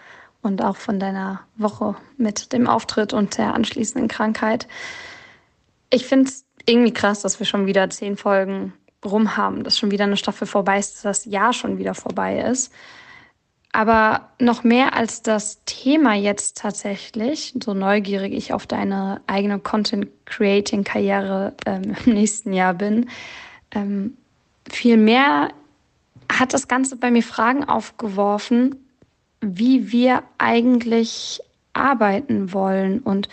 und auch von deiner Woche mit dem Auftritt und der anschließenden Krankheit. Ich finde es irgendwie krass, dass wir schon wieder zehn Folgen rum haben, dass schon wieder eine Staffel vorbei ist, dass das Jahr schon wieder vorbei ist. Aber noch mehr als das Thema jetzt tatsächlich, so neugierig ich auf deine eigene Content-Creating-Karriere ähm, [LAUGHS] im nächsten Jahr bin, ähm, viel hat das Ganze bei mir Fragen aufgeworfen, wie wir eigentlich arbeiten wollen und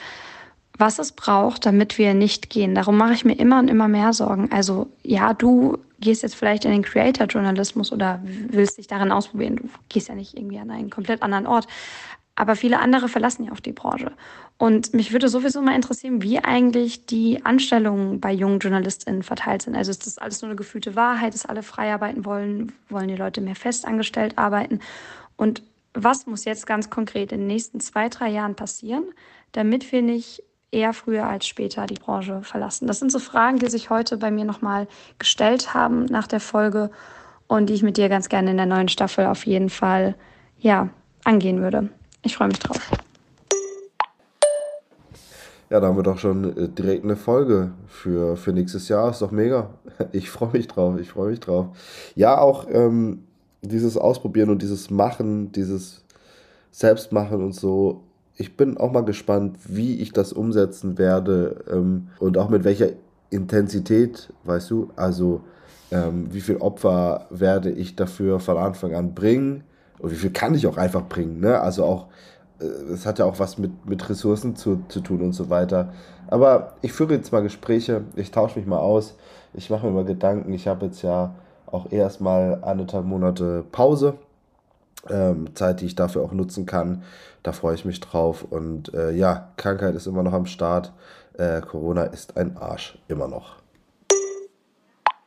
was es braucht, damit wir nicht gehen. Darum mache ich mir immer und immer mehr Sorgen. Also ja, du gehst jetzt vielleicht in den Creator-Journalismus oder willst dich darin ausprobieren. Du gehst ja nicht irgendwie an einen komplett anderen Ort. Aber viele andere verlassen ja auch die Branche. Und mich würde sowieso mal interessieren, wie eigentlich die Anstellungen bei jungen JournalistInnen verteilt sind. Also ist das alles nur eine gefühlte Wahrheit, dass alle frei arbeiten wollen? Wollen die Leute mehr festangestellt arbeiten? Und was muss jetzt ganz konkret in den nächsten zwei, drei Jahren passieren, damit wir nicht eher früher als später die Branche verlassen? Das sind so Fragen, die sich heute bei mir nochmal gestellt haben nach der Folge und die ich mit dir ganz gerne in der neuen Staffel auf jeden Fall ja, angehen würde. Ich freue mich drauf. Ja, da haben wir doch schon äh, direkt eine Folge für, für nächstes Jahr. Ist doch mega. [LAUGHS] Ich freue mich drauf. Ich freue mich drauf. Ja, auch ähm, dieses Ausprobieren und dieses Machen, dieses Selbstmachen und so ich bin auch mal gespannt, wie ich das umsetzen werde ähm, und auch mit welcher Intensität, weißt du, also ähm, wie viel Opfer werde ich dafür von Anfang an bringen und wie viel kann ich auch einfach bringen, ne? Also auch, äh, es hat ja auch was mit, mit Ressourcen zu, zu tun und so weiter. Aber ich führe jetzt mal Gespräche, ich tausche mich mal aus, ich mache mir mal Gedanken, ich habe jetzt ja auch erstmal anderthalb Monate Pause ähm, Zeit, die ich dafür auch nutzen kann. Da freue ich mich drauf. Und äh, ja, Krankheit ist immer noch am Start. Äh, Corona ist ein Arsch, immer noch.